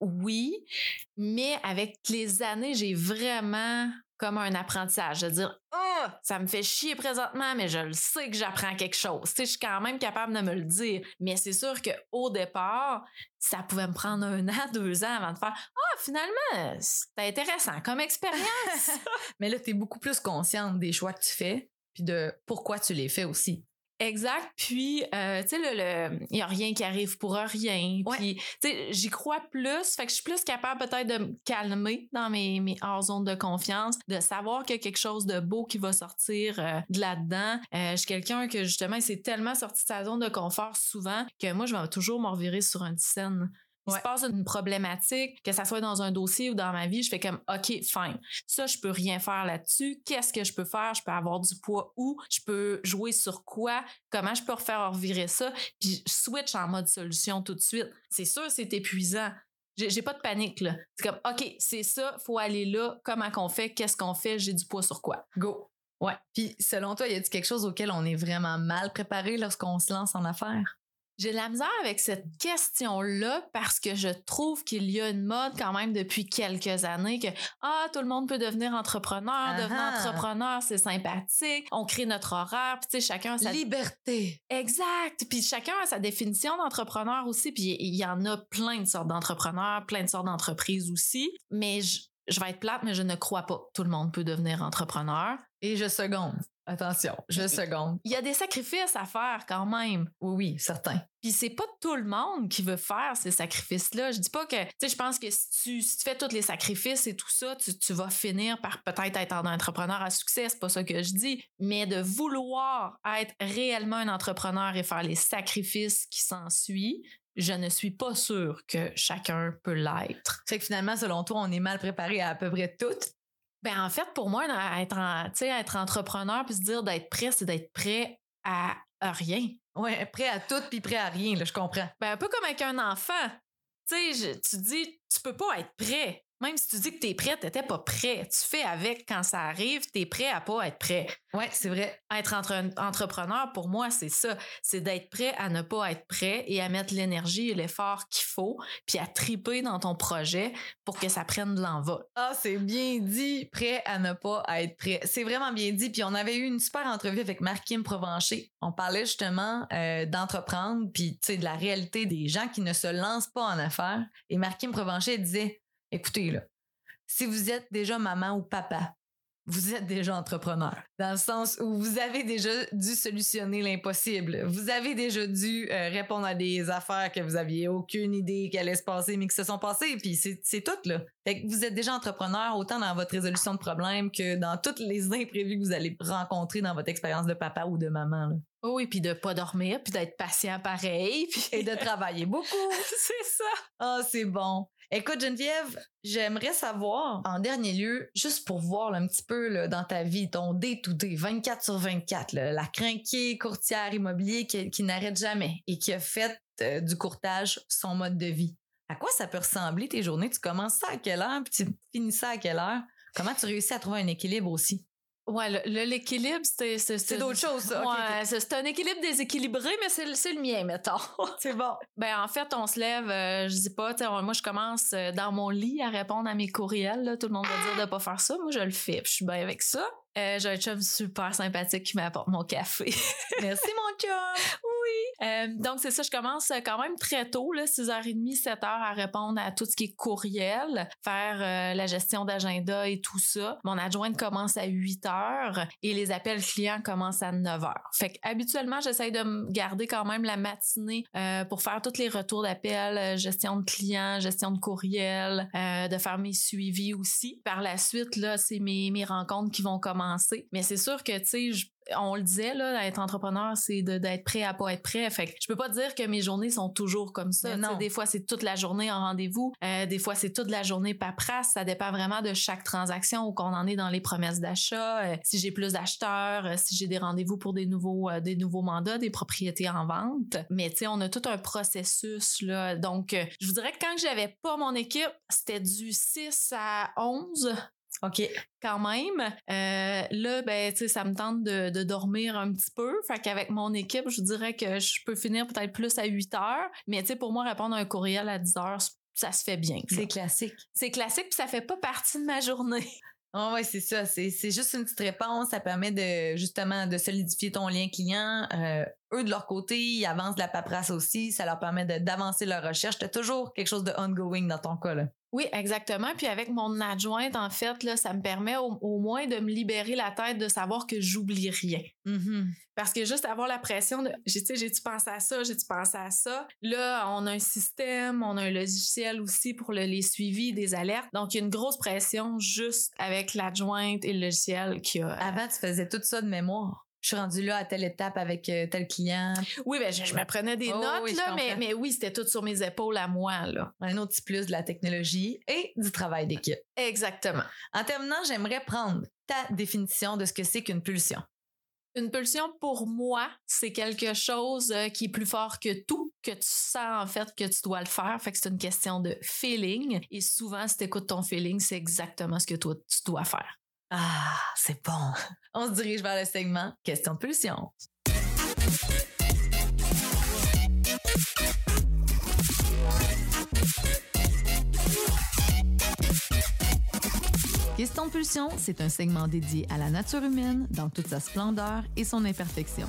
Oui. Mais avec les années, j'ai vraiment comme un apprentissage. De dire, oh, ça me fait chier présentement, mais je le sais que j'apprends quelque chose. Tu sais, je suis quand même capable de me le dire. Mais c'est sûr qu'au départ, ça pouvait me prendre un an, deux ans avant de faire, ah, finalement, c'est intéressant comme expérience. mais là, tu es beaucoup plus consciente des choix que tu fais puis de pourquoi tu les fais aussi. Exact. Puis, euh, tu sais, il n'y a rien qui arrive pour rien. Puis, tu sais, j'y crois plus. Fait que je suis plus capable peut-être de me calmer dans mes, mes hors zones de confiance, de savoir qu'il y a quelque chose de beau qui va sortir euh, de là-dedans. Euh, je suis quelqu'un que, justement, c'est tellement sorti de sa zone de confort souvent que moi, je vais toujours m'en revirer sur une scène il se passe une problématique, que ça soit dans un dossier ou dans ma vie, je fais comme OK, fine. Ça, je peux rien faire là-dessus. Qu'est-ce que je peux faire? Je peux avoir du poids où? Je peux jouer sur quoi? Comment je peux refaire revirer ça? Puis je switch en mode solution tout de suite. C'est sûr, c'est épuisant. J'ai pas de panique, là. C'est comme OK, c'est ça, faut aller là. Comment qu'on fait? Qu'est-ce qu'on fait? J'ai du poids sur quoi? Go. Ouais. Puis selon toi, y a-t-il quelque chose auquel on est vraiment mal préparé lorsqu'on se lance en affaires? J'ai de la misère avec cette question-là parce que je trouve qu'il y a une mode quand même depuis quelques années que ah tout le monde peut devenir entrepreneur, devenir Ah ah. entrepreneur c'est sympathique, on crée notre horaire, puis tu sais chacun a sa Liberté. Exact. Puis chacun a sa définition d'entrepreneur aussi. Puis il y en a plein de sortes d'entrepreneurs, plein de sortes d'entreprises aussi. Mais je, je vais être plate, mais je ne crois pas que tout le monde peut devenir entrepreneur. Et je seconde. Attention, je seconde. Il y a des sacrifices à faire quand même. Oui, oui, certain. Puis c'est pas tout le monde qui veut faire ces sacrifices-là. Je dis pas que, tu sais, je pense que si tu, si tu fais tous les sacrifices et tout ça, tu, tu vas finir par peut-être être un entrepreneur à succès. C'est pas ça que je dis. Mais de vouloir être réellement un entrepreneur et faire les sacrifices qui s'ensuivent, je ne suis pas sûre que chacun peut l'être. Fait que finalement, selon toi, on est mal préparé à à peu près tout. Ben en fait, pour moi, être, en- être entrepreneur puis se dire d'être prêt, c'est d'être prêt à, à rien. Ouais, prêt à tout puis prêt à rien, là, je comprends. Ben, un peu comme avec un enfant. Je- tu dis, tu peux pas être prêt. Même si tu dis que tu es prêt, tu pas prêt. Tu fais avec quand ça arrive, tu es prêt à pas être prêt. Ouais, c'est vrai. Être entre- entrepreneur, pour moi, c'est ça. C'est d'être prêt à ne pas être prêt et à mettre l'énergie et l'effort qu'il faut, puis à triper dans ton projet pour que ça prenne de l'envol. Ah, c'est bien dit, prêt à ne pas être prêt. C'est vraiment bien dit. Puis on avait eu une super entrevue avec Marc-Kim Provencher. On parlait justement euh, d'entreprendre, puis tu sais, de la réalité des gens qui ne se lancent pas en affaires. Et Marc-Kim Provencher disait, écoutez, là, si vous êtes déjà maman ou papa, vous êtes déjà entrepreneur. Dans le sens où vous avez déjà dû solutionner l'impossible. Vous avez déjà dû euh, répondre à des affaires que vous aviez aucune idée qu'elles allaient se passer, mais qui se sont passées. Puis c'est tout, là. Fait que vous êtes déjà entrepreneur autant dans votre résolution de problèmes que dans tous les imprévus que vous allez rencontrer dans votre expérience de papa ou de maman. là. Oh oui, puis de pas dormir, puis d'être patient pareil, puis Et de travailler beaucoup. c'est ça. Ah, c'est bon. Écoute, Geneviève, j'aimerais savoir, en dernier lieu, juste pour voir un petit peu dans ta vie, ton day-to-day, 24 sur 24, là, la crinquée courtière immobilier qui, qui n'arrête jamais et qui a fait euh, du courtage son mode de vie. À quoi ça peut ressembler tes journées? Tu commences ça à quelle heure puis tu finis ça à quelle heure? Comment tu réussis à trouver un équilibre aussi? Ouais, l'équilibre, c'est... C'est d'autres choses, ça. Ouais, c'est- c'est un équilibre déséquilibré, mais c'est le- mien, mettons. C'est bon. ben, en fait, on se lève, euh, je dis pas, on- moi, je commence euh, dans mon lit à répondre à mes courriels. là. Tout le monde va dire de pas faire ça. Moi, je le fais, je suis bien avec ça. Euh, J'ai un chum super sympathique qui m'apporte mon café. Merci, mon chum. Euh, donc, c'est ça, je commence euh, quand même très tôt, là, 6h30, 7h, à répondre à tout ce qui est courriel, faire euh, la gestion d'agenda et tout ça. Mon adjointe commence à 8h et les appels clients commencent à 9h. Fait que, habituellement, j'essaye de me garder quand même la matinée pour faire tous les retours d'appels, gestion de clients, gestion de courriel, de faire mes suivis aussi. Par la suite, là, c'est mes, mes rencontres qui vont commencer. Mais c'est sûr que, tu sais, je- on le disait, là, être entrepreneur, c'est d'être prêt à pas être prêt. Fait que je peux pas dire que mes journées sont toujours comme ça. Non. Des fois, c'est toute la journée en rendez-vous. Euh, des fois, c'est toute la journée paperasse. Ça dépend vraiment de chaque transaction où qu'on en est dans les promesses d'achat. Euh, si j'ai plus d'acheteurs, euh, si j'ai des rendez-vous pour des nouveaux, des nouveaux mandats, des propriétés en vente. Mais tu sais, on a tout un processus, là. Donc, je vous dirais que quand j'avais pas mon équipe, c'était du 6 à 11 OK. quand même. Euh, là, ben, tu sais, ça me tente de, de dormir un petit peu. Fait qu'avec mon équipe, je dirais que je peux finir peut-être plus à 8 heures. Mais tu sais, pour moi, répondre à un courriel à 10 heures, ça se fait bien. C'est classique. C'est classique, puis ça fait pas partie de ma journée. Ah ouais, c'est ça. C'est, juste une petite réponse. Ça permet de justement de solidifier ton lien client. Euh, eux, de leur côté, ils avancent de la paperasse aussi. Ça leur permet d'avancer leur recherche. T'as toujours quelque chose de ongoing dans ton cas. Là. Oui, exactement. Puis avec mon adjointe, en fait, là, ça me permet au, au moins de me libérer la tête de savoir que j'oublie rien. Parce que juste avoir la pression de, tu sais, j'ai-tu pensé à ça, j'ai-tu pensé à ça? Là, on a un système, on a un logiciel aussi pour le- les suivis des alertes. Donc, il y a une grosse pression juste avec l'adjointe et le logiciel qui a. Avant, tu faisais tout ça de mémoire. Je suis rendue là à telle étape avec euh, tel client. Oui, ben, je, je me prenais des Oh, notes, oui, là, mais, mais oui, c'était tout sur mes épaules à moi, là. Un autre petit plus de la technologie et du travail d'équipe. Exactement. En terminant, j'aimerais prendre ta définition de ce que c'est qu'une pulsion. Une pulsion, pour moi, c'est quelque chose euh, qui est plus fort que tout, que tu sens en fait que tu dois le faire. Fait que c'est une question de feeling. Et souvent, si tu écoutes ton feeling, c'est exactement ce que toi, tu dois faire. Ah, c'est bon. On se dirige vers le segment Question pulsion. Question pulsion, c'est un segment dédié à la nature humaine dans toute sa splendeur et son imperfection.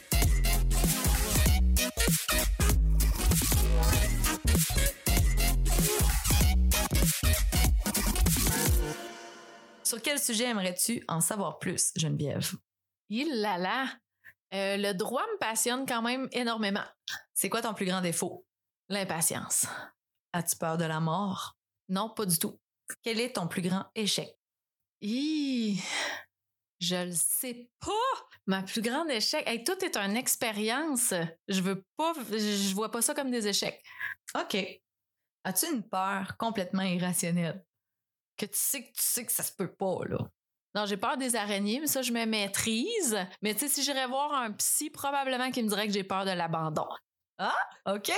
Sur quel sujet aimerais-tu en savoir plus, Geneviève? Il là là. Euh, le droit me passionne quand même énormément. C'est quoi ton plus grand défaut? L'impatience. As-tu peur de la mort? Non, pas du tout. Quel est ton plus grand échec? Hi, je le sais pas. Ma plus grande échec, hey, tout est une expérience. Je veux pas, je vois pas ça comme des échecs. OK. As-tu une peur complètement irrationnelle? Que tu sais que tu sais que ça se peut pas, là. Non, j'ai peur des araignées, mais ça, je me maîtrise. Mais tu sais, si j'irais voir un psy, probablement qu'il me dirait que j'ai peur de l'abandon. Ah, OK.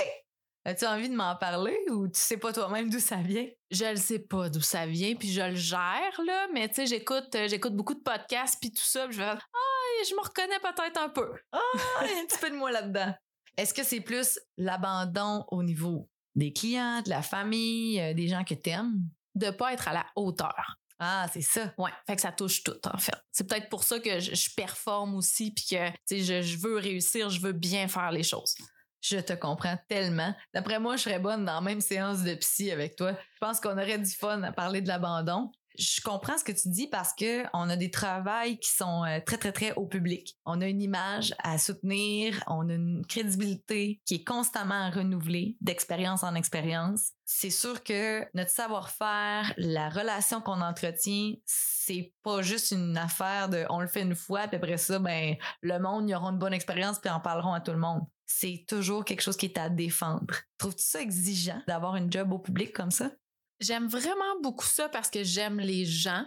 As-tu envie de m'en parler ou tu sais pas toi-même d'où ça vient? Je le sais pas d'où ça vient, puis je le gère, là, mais tu sais, j'écoute, euh, j'écoute beaucoup de podcasts, puis tout ça, puis je vais ah, je me reconnais peut-être un peu. Ah, il y a un petit peu de moi là-dedans. Est-ce que c'est plus l'abandon au niveau des clients, de la famille, euh, des gens que t'aimes? De pas être à la hauteur. Ah, c'est ça. Ouais, fait que ça touche tout en fait. C'est peut-être pour ça que je, performe aussi puis que je, je veux réussir, je veux bien faire les choses. Je te comprends tellement. D'après moi, je serais bonne dans la même séance de psy avec toi. Je pense qu'on aurait du fun à parler de l'abandon je comprends ce que tu dis parce que on a des travails qui sont euh, très très très au public. On a une image à soutenir, on a une crédibilité qui est constamment renouvelée d'expérience en expérience. C'est sûr que notre savoir-faire, la relation qu'on entretient, c'est pas juste une affaire de on le fait une fois puis après ça ben le monde y aura une bonne expérience puis en parleront à tout le monde. C'est toujours quelque chose qui est à défendre. Trouves-tu ça exigeant d'avoir une job au public comme ça? J'aime vraiment beaucoup ça parce que j'aime les gens.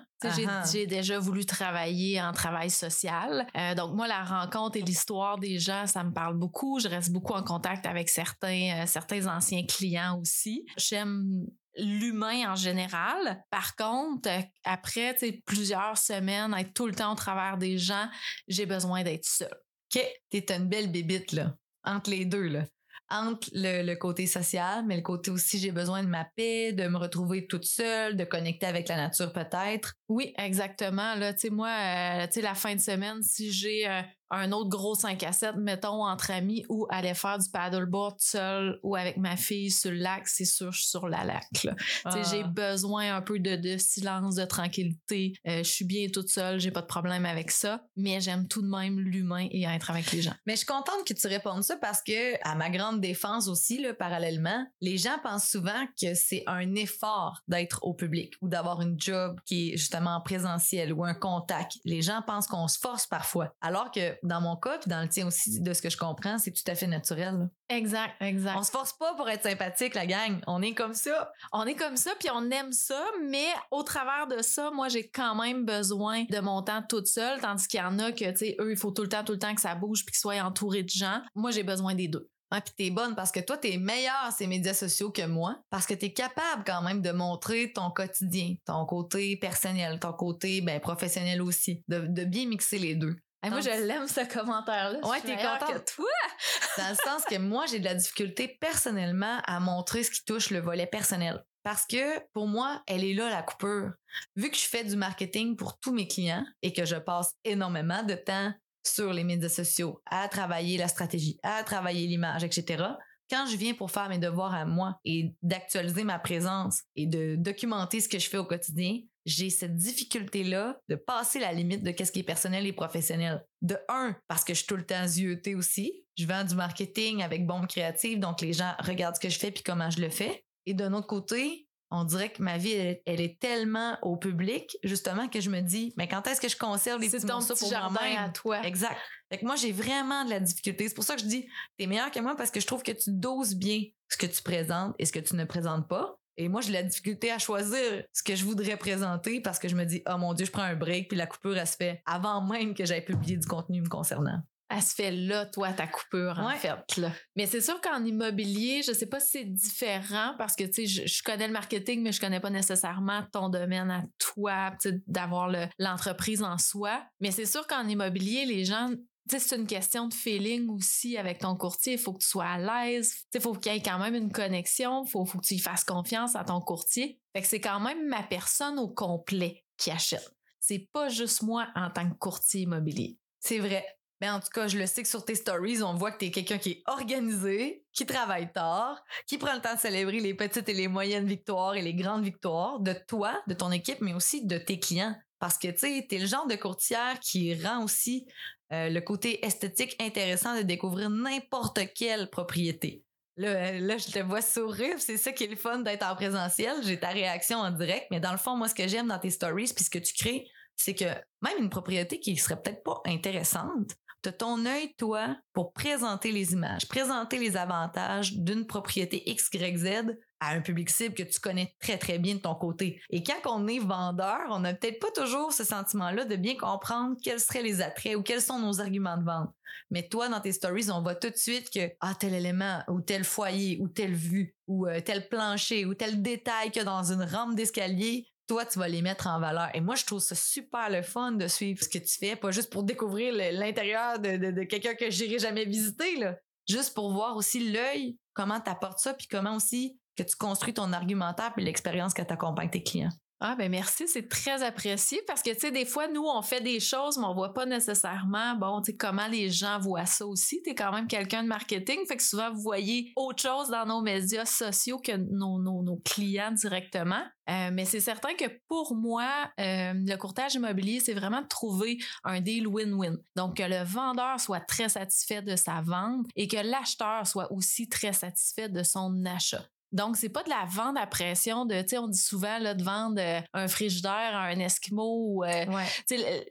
J'ai déjà voulu travailler en travail social. Euh, donc moi, la rencontre et l'histoire des gens, ça me parle beaucoup. Je reste beaucoup en contact avec certains, euh, certains anciens clients aussi. J'aime l'humain en général. Par contre, après plusieurs semaines, être tout le temps au travers des gens, j'ai besoin d'être seule. OK, t'es une belle bébite, là, entre les deux, là entre le, côté social, mais le côté aussi j'ai besoin de ma paix, de me retrouver toute seule, de connecter avec la nature peut-être. Oui, exactement. Là, tu sais, moi, euh, tu sais, la fin de semaine, si j'ai euh, un autre gros 5 à 7, mettons, entre amis, ou aller faire du paddleboard seul ou avec ma fille sur le lac, c'est sûr, je suis sur la lac. J'ai ah. besoin un peu de, de silence, de tranquillité. Euh, je suis bien toute seule, j'ai pas de problème avec ça, mais j'aime tout de même l'humain et être avec les gens. Mais je suis contente que tu répondes ça parce que, à ma grande défense aussi, là, parallèlement, les gens pensent souvent que c'est un effort d'être au public ou d'avoir une job qui est justement présentiel ou un contact. Les gens pensent qu'on se force parfois, alors que dans mon cas, puis dans le tien aussi, de ce que je comprends, c'est tout à fait naturel. Exact, exact. On se force pas pour être sympathique, la gang. On est comme ça. On est comme ça, puis on aime ça, mais au travers de ça, moi, j'ai quand même besoin de mon temps toute seule, tandis qu'il y en a que, tu sais, eux, il faut tout le temps, tout le temps que ça bouge, puis qu'ils soient entourés de gens. Moi, j'ai besoin des deux. Ah, puis t'es bonne parce que toi, t'es meilleure ces médias sociaux que moi parce que t'es capable quand même de montrer ton quotidien, ton côté personnel, ton côté ben, professionnel aussi, de, de bien mixer les deux moi, je l'aime ce commentaire-là. Ouais, t'es contente. que toi. Dans le sens que moi, j'ai de la difficulté personnellement à montrer ce qui touche le volet personnel. Parce que pour moi, elle est là la coupure. Vu que je fais du marketing pour tous mes clients et que je passe énormément de temps sur les médias sociaux à travailler la stratégie, à travailler l'image, etc. Quand je viens pour faire mes devoirs à moi et d'actualiser ma présence et de documenter ce que je fais au quotidien, j'ai cette difficulté-là de passer la limite de qu'est-ce qui est personnel et professionnel. De un, parce que je suis tout le temps zioté aussi. Je vends du marketing avec bombe créative, donc les gens regardent ce que je fais puis comment je le fais. Et d'un autre côté, on dirait que ma vie, elle, est tellement au public, justement, que je me dis, mais quand est-ce que je conserve les petits morceaux pour moi-même? à toi. Exact. Fait que moi, j'ai vraiment de la difficulté. C'est pour ça que je dis, t'es meilleur que moi parce que je trouve que tu doses bien ce que tu présentes et ce que tu ne présentes pas. Et moi, j'ai la difficulté à choisir ce que je voudrais présenter parce que je me dis, oh mon Dieu, je prends un break, puis la coupure, elle se fait avant même que j'aie publié du contenu me concernant. Elle se fait là, toi, ta coupure, en fait. Là. Mais c'est sûr qu'en immobilier, je sais pas si c'est différent parce que, tu sais, je, connais le marketing, mais je connais pas nécessairement ton domaine à toi, d'avoir l'entreprise en soi. Mais c'est sûr qu'en immobilier, les gens c'est une question de feeling aussi avec ton courtier. Il faut que tu sois à l'aise. Il faut qu'il y ait quand même une connexion. Il faut, faut, que tu y fasses confiance à ton courtier. Fait que c'est quand même ma personne au complet qui achète. C'est pas juste moi en tant que courtier immobilier. C'est vrai. Mais en tout cas, je le sais que sur tes stories, on voit que tu es quelqu'un qui est organisé, qui travaille tard, qui prend le temps de célébrer les petites et les moyennes victoires et les grandes victoires de toi, de ton équipe, mais aussi de tes clients. Parce que, tu sais, t'es le genre de courtière qui rend aussi euh, le côté esthétique intéressant de découvrir n'importe quelle propriété. Là, là, je te vois sourire, c'est ça qui est le fun d'être en présentiel. J'ai ta réaction en direct, mais dans le fond, moi, ce que j'aime dans tes stories, puis ce que tu crées, c'est que même une propriété qui serait peut-être pas intéressante, tu ton œil, toi, pour présenter les images, présenter les avantages d'une propriété X, Y, Z à un public cible que tu connais très, très bien de ton côté. Et quand on est vendeur, on n'a peut-être pas toujours ce sentiment-là de bien comprendre quels seraient les attraits ou quels sont nos arguments de vente. Mais toi, dans tes stories, on voit tout de suite que, ah, tel élément, ou tel foyer, ou telle vue, ou euh, tel plancher, ou tel détail que dans une rampe d'escalier, toi, tu vas les mettre en valeur. Et moi, je trouve ça super le fun de suivre ce que tu fais, pas juste pour découvrir l'intérieur de, quelqu'un que j'irai jamais visiter, là. Juste pour voir aussi l'œil, comment tu apportes ça, puis comment aussi que tu construis ton argumentaire puis l'expérience que tu accompagnes tes clients. Ah ben merci, c'est très apprécié parce que tu sais des fois nous on fait des choses mais on voit pas nécessairement bon tu sais comment les gens voient ça aussi, tu es quand même quelqu'un de marketing fait que souvent vous voyez autre chose dans nos médias sociaux que nos, nos, clients directement. Euh, mais c'est certain que pour moi, euh, le courtage immobilier, c'est vraiment de trouver un deal win-win. Donc, que le vendeur soit très satisfait de sa vente et que l'acheteur soit aussi très satisfait de son achat. Donc, c'est pas de la vente à pression de, tu sais, on dit souvent là, de vendre euh, un frigidaire à un Esquimau ou euh,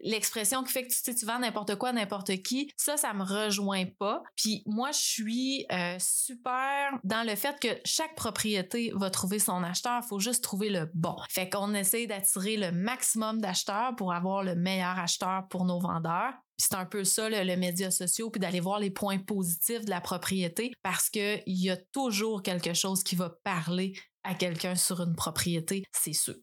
l'expression qui fait que tu, tu vends n'importe quoi, n'importe qui. Ça, ça me rejoint pas. Puis moi, je suis euh, super dans le fait que chaque propriété va trouver son acheteur. Il faut juste trouver le bon. Fait qu'on essaie d'attirer le maximum d'acheteurs pour avoir le meilleur acheteur pour nos vendeurs c'est un peu ça le, média social, puis d'aller voir les points positifs de la propriété parce qu'il y a toujours quelque chose qui va parler à quelqu'un sur une propriété, c'est sûr.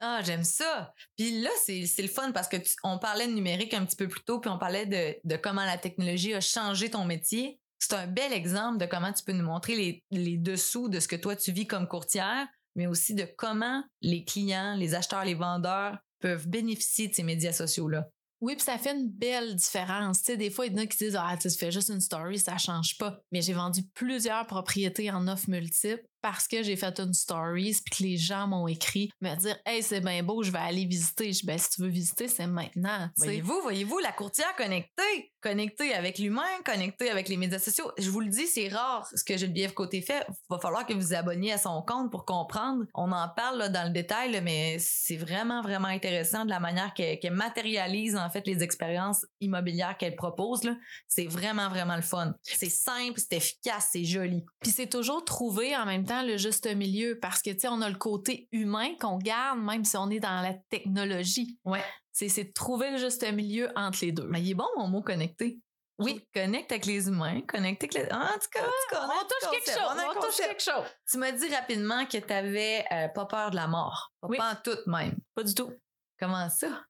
Ah, j'aime ça. Puis là, c'est, le fun parce que on parlait de numérique un petit peu plus tôt, puis on parlait de, de comment la technologie a changé ton métier. C'est un bel exemple de comment tu peux nous montrer les, les dessous de ce que toi tu vis comme courtière, mais aussi de comment les clients, les acheteurs, les vendeurs peuvent bénéficier de ces médias sociaux-là. Oui, puis ça fait une belle différence. Tu sais, des fois, il y en a qui disent Ah, tu fais juste une story, ça change pas. Mais j'ai vendu plusieurs propriétés en offres multiples parce que j'ai fait une stories puis que les gens m'ont écrit me dire hey c'est bien beau je vais aller visiter je ben si tu veux visiter c'est maintenant voyez-vous voyez-vous la courtière connectée connectée avec l'humain connectée avec les médias sociaux. Je vous le dis c'est rare ce que Geneviève Côté fait. Va falloir que vous vous abonniez à son compte pour comprendre. On en parle là, dans le détail mais c'est vraiment vraiment intéressant de la manière qu'elle matérialise en fait les expériences immobilières qu'elle propose c'est vraiment vraiment le fun. C'est simple c'est efficace c'est joli. Puis c'est toujours trouvé en même le juste milieu parce que, tu sais, on a le côté humain qu'on garde même si on est dans la technologie. Ouais. C'est de trouver le juste milieu entre les deux. Mais il est bon, mon mot connecté. Oui, connecte avec les humains, connecte avec les... Ah, en tout cas, on, touche quelque chose, on, touche quelque chose. Tu m'as dit rapidement que tu avais euh, pas peur de la mort. Pas en tout même. Pas du tout. Comment ça?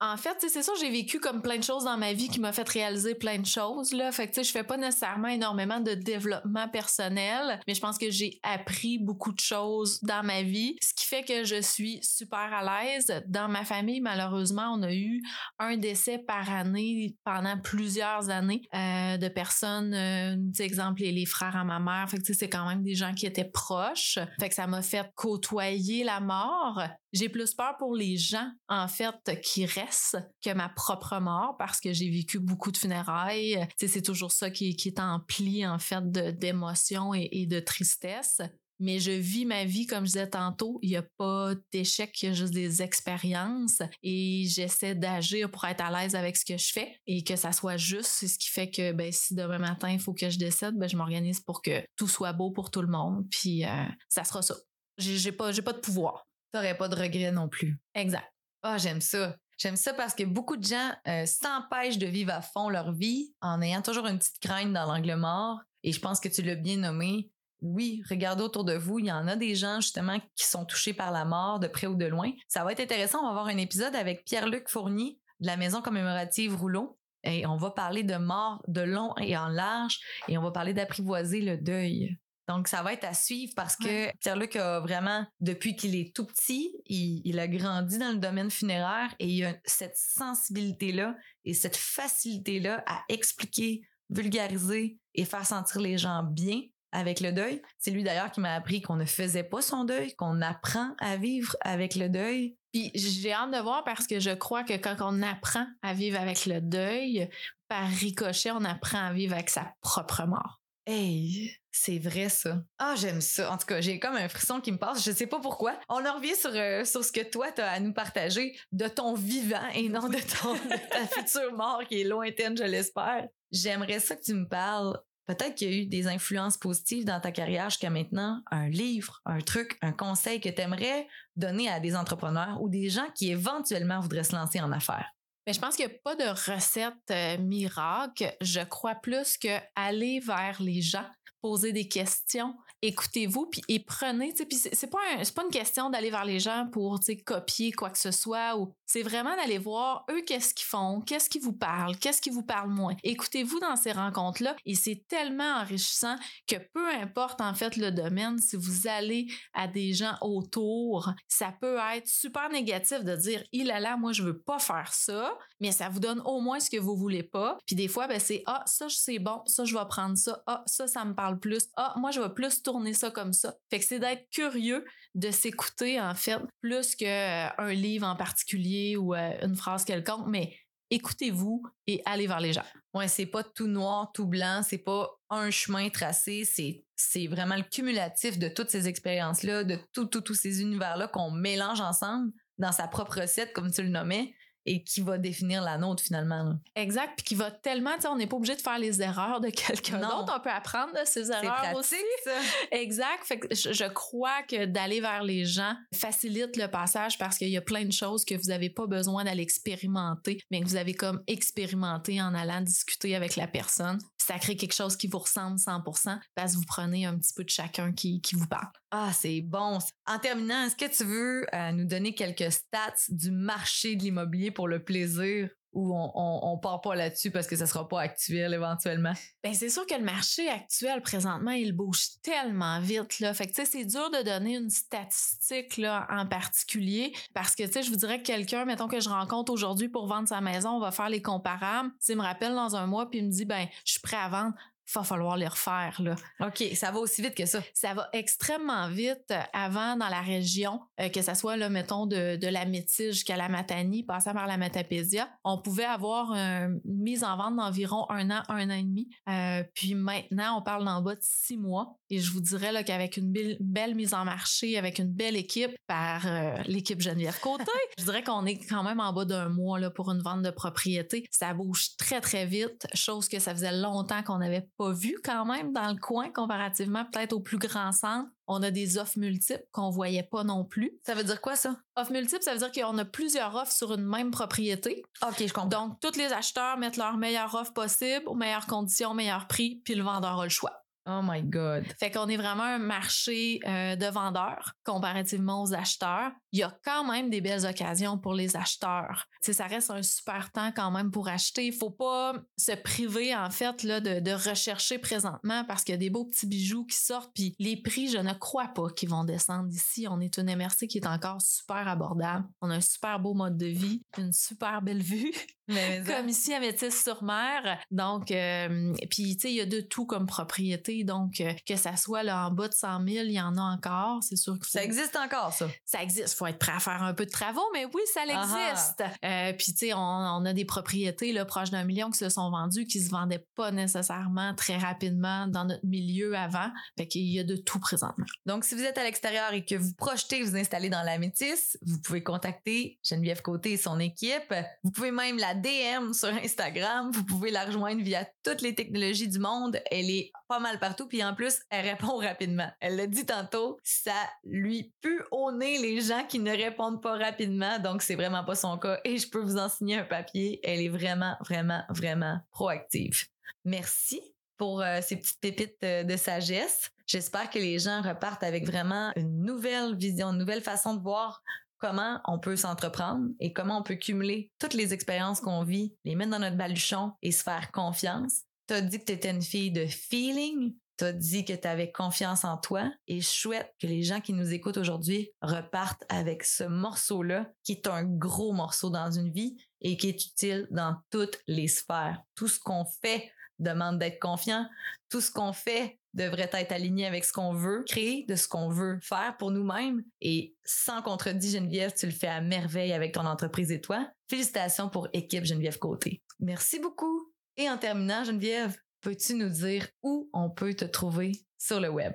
En fait, c'est ça, j'ai vécu comme plein de choses dans ma vie qui m'a fait réaliser plein de choses. Là. Fait que je fais pas nécessairement énormément de développement personnel, mais je pense que j'ai appris beaucoup de choses dans ma vie, ce qui fait que je suis super à l'aise. Dans ma famille, malheureusement, on a eu un décès par année pendant plusieurs années euh, de personnes, euh, exemple les, les, frères à ma mère. Fait que c'est quand même des gens qui étaient proches. Fait que ça m'a fait côtoyer la mort. J'ai plus peur pour les gens, en fait, qui restent que ma propre mort parce que j'ai vécu beaucoup de funérailles. c'est toujours ça qui, est empli, en fait, d'émotions et, et de tristesse mais je vis ma vie comme je disais tantôt. Il n'y a pas d'échec, il y a juste des expériences et j'essaie d'agir pour être à l'aise avec ce que je fais et que ça soit juste. C'est ce qui fait que ben, si demain matin il faut que je décède, ben, je m'organise pour que tout soit beau pour tout le monde. Puis euh, ça sera ça. J'ai pas, pas de pouvoir. T'aurais pas de regrets non plus. Exact. Ah, j'aime ça. J'aime ça parce que beaucoup de gens euh, s'empêchent de vivre à fond leur vie en ayant toujours une petite crainte dans l'angle mort. Et je pense que tu l'as bien nommé. Oui, regardez autour de vous, il y en a des gens justement qui sont touchés par la mort de près ou de loin. Ça va être intéressant, on va avoir un épisode avec Pierre-Luc Fournier de la maison commémorative Rouleau. Et on va parler de mort de long et en large et on va parler d'apprivoiser le deuil. Donc, ça va être à suivre parce que Pierre-Luc a vraiment, depuis qu'il est tout petit, il, a grandi dans le domaine funéraire et il a cette sensibilité-là et cette facilité-là à expliquer, vulgariser et faire sentir les gens bien avec le deuil. C'est lui d'ailleurs qui m'a appris qu'on ne faisait pas son deuil, qu'on apprend à vivre avec le deuil. Puis j'ai hâte de voir parce que je crois que quand on apprend à vivre avec le deuil, par ricochet, on apprend à vivre avec sa propre mort. Hey, c'est vrai ça. Ah, j'aime ça. En tout cas, j'ai comme un frisson qui me passe. Je sais pas pourquoi. On en revient sur, euh, sur ce que toi, tu as à nous partager de ton vivant et non de, ton, ta future mort qui est lointaine, je l'espère. J'aimerais ça que tu me parles. Peut-être qu'il y a eu des influences positives dans ta carrière jusqu'à maintenant. Un livre, un truc, un conseil que tu aimerais donner à des entrepreneurs ou des gens qui éventuellement voudraient se lancer en affaires. Mais je pense qu'il n'y a pas de recette euh, miracle. Je crois plus que aller vers les gens, poser des questions, écoutez-vous puis et prenez puis c'est pas c'est pas une question d'aller vers les gens pour copier quoi que ce soit ou c'est vraiment d'aller voir eux qu'est-ce qu'ils font qu'est-ce qui vous parle qu'est-ce qui vous parle moins. Écoutez-vous dans ces rencontres là et c'est tellement enrichissant que peu importe en fait le domaine si vous allez à des gens autour ça peut être super négatif de dire il a là moi je veux pas faire ça mais ça vous donne au moins ce que vous voulez pas. Puis des fois ben c'est ah ça c'est bon ça je vais prendre ça. Ah ça ça me parle plus. Ah moi je vais plus tourner ça comme ça. Fait que c'est d'être curieux de s'écouter, en fait, plus qu'un euh, livre en particulier ou euh, une phrase quelconque, mais écoutez-vous et allez vers les gens. Ouais, c'est pas tout noir, tout blanc, c'est pas un chemin tracé, c'est c'est vraiment le cumulatif de toutes ces expériences-là, de tous tous ces univers-là qu'on mélange ensemble dans sa propre recette, comme tu le nommais et qui va définir la nôtre finalement. Exact, puis qui va tellement, tu sais, on n'est pas obligé de faire les erreurs de quelqu'un d'autre, on peut apprendre de ses erreurs pratique, aussi. Ça. Exact, fait que je, crois que d'aller vers les gens facilite le passage parce qu'il y a plein de choses que vous n'avez pas besoin d'aller expérimenter, mais que vous avez comme expérimenté en allant discuter avec la personne. Ça crée quelque chose qui vous ressemble 100% parce que vous prenez un petit peu de chacun qui, qui vous parle. Ah, c'est bon. En terminant, est-ce que tu veux euh, nous donner quelques stats du marché de l'immobilier pour le plaisir? Ou on, on, part pas là-dessus parce que ça sera pas actuel éventuellement? Ben c'est sûr que le marché actuel présentement il bouge tellement vite là, fait que tu sais c'est dur de donner une statistique là en particulier parce que tu sais je vous dirais que quelqu'un mettons que je rencontre aujourd'hui pour vendre sa maison, on va faire les comparables, tu me rappelle dans un mois puis il me dit ben je suis prêt à vendre, va falloir les refaire. Là. OK, ça va aussi vite que ça. Ça va extrêmement vite euh, avant dans la région, euh, que ça soit, là, mettons, de, de la Métis jusqu'à la Matanie, passant par la Matapédia. On pouvait avoir une mise en vente d'environ un an, un an et demi. Euh, puis maintenant, on parle d'en bas de six mois. Et je vous dirais là, qu'avec une belle, mise en marché, avec une belle équipe par l'équipe Geneviève Côté, je dirais qu'on est quand même en bas d'un mois là, pour une vente de propriété. Ça bouge très, très vite, chose que ça faisait longtemps qu'on n'avait pas vu quand même dans le coin comparativement peut-être au plus grand centre. On a des offres multiples qu'on voyait pas non plus. Ça veut dire quoi ça? Offres multiples, ça veut dire qu'on a plusieurs offres sur une même propriété. OK, je comprends. Donc, tous les acheteurs mettent leur meilleure offre possible, aux meilleures conditions, meilleur prix, puis le vendeur a le choix. Oh my God. Fait qu'on est vraiment un marché euh, de vendeurs comparativement aux acheteurs. Il y a quand même des belles occasions pour les acheteurs. sais, ça reste un super temps quand même pour acheter. Il faut pas se priver en fait de, de rechercher présentement parce qu'il y a des beaux petits bijoux qui sortent. Puis les prix, je ne crois pas qu'ils vont descendre ici. On est une MRC qui est encore super abordable. On a un super beau mode de vie, une super belle vue. Comme ici à Métis-sur-Mer. Donc, euh, puis tu sais, il y a de tout comme propriété. Donc, euh, que ça soit là en bas de 100 000, il y en a encore. C'est sûr que ça existe encore ça. Ça existe. Faut être prêt à faire un peu de travaux, mais oui, ça existe. Euh, puis tu sais, on, on, a des propriétés là proches d'un million qui se sont vendues, qui se vendaient pas nécessairement très rapidement dans notre milieu avant. Fait qu'il y a de tout présentement. Donc, si vous êtes à l'extérieur et que vous projetez vous installer dans la Métis, vous pouvez contacter Geneviève Côté et son équipe. Vous pouvez même la DM sur Instagram. Vous pouvez la rejoindre via toutes les technologies du monde. Elle est pas mal partout. Puis en plus, elle répond rapidement. Elle l'a dit tantôt, ça lui pue au nez les gens qui ne répondent pas rapidement. Donc, c'est vraiment pas son cas. Et je peux vous en signer un papier. Elle est vraiment, vraiment, vraiment proactive. Merci pour euh, ces petites pépites euh, de sagesse. J'espère que les gens repartent avec vraiment une nouvelle vision, une nouvelle façon de voir comment on peut s'entreprendre et comment on peut cumuler toutes les expériences qu'on vit, les mettre dans notre baluchon et se faire confiance. T'as dit que tu étais une fille de feeling, t'as dit que tu avais confiance en toi et je souhaite que les gens qui nous écoutent aujourd'hui repartent avec ce morceau-là qui est un gros morceau dans une vie et qui est utile dans toutes les sphères. Tout ce qu'on fait demande d'être confiant. Tout ce qu'on fait devrait être aligné avec ce qu'on veut créer, de ce qu'on veut faire pour nous-mêmes. Et sans contredit, Geneviève, tu le fais à merveille avec ton entreprise et toi. Félicitations pour équipe Geneviève Côté. Merci beaucoup. Et en terminant, Geneviève, peux-tu nous dire où on peut te trouver sur le web?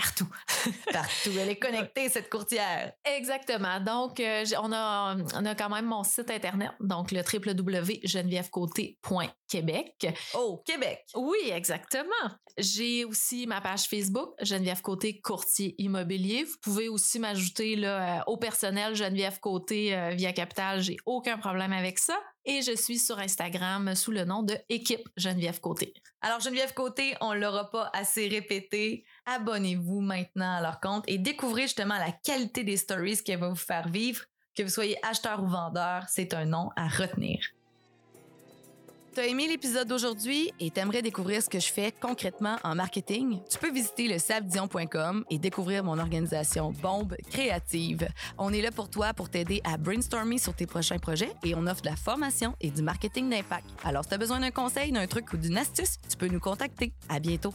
Partout. Partout. Elle est connectée, cette courtière. Exactement. Donc, euh, on, a, on a quand même mon site Internet, donc le www.genevièvecoté.québec. Oh, Québec. Oui, exactement. J'ai aussi ma page Facebook, Geneviève Côté Courtier Immobilier. Vous pouvez aussi m'ajouter euh, au personnel Geneviève Côté euh, via Capital. J'ai aucun problème avec ça et je suis sur Instagram sous le nom de Équipe Geneviève Côté. Alors Geneviève Côté, on l'aura pas assez répété. Abonnez-vous maintenant à leur compte et découvrez justement la qualité des stories qu'elle va vous faire vivre. Que vous soyez acheteur ou vendeur, c'est un nom à retenir. T'as aimé l'épisode d'aujourd'hui et t'aimerais découvrir ce que je fais concrètement en marketing? Tu peux visiter le sabdion.com et découvrir mon organisation Bombe Créative. On est là pour toi pour t'aider à brainstormer sur tes prochains projets et on offre de la formation et du marketing d'impact. Alors, si t'as besoin d'un conseil, d'un truc ou d'une astuce, tu peux nous contacter. À bientôt.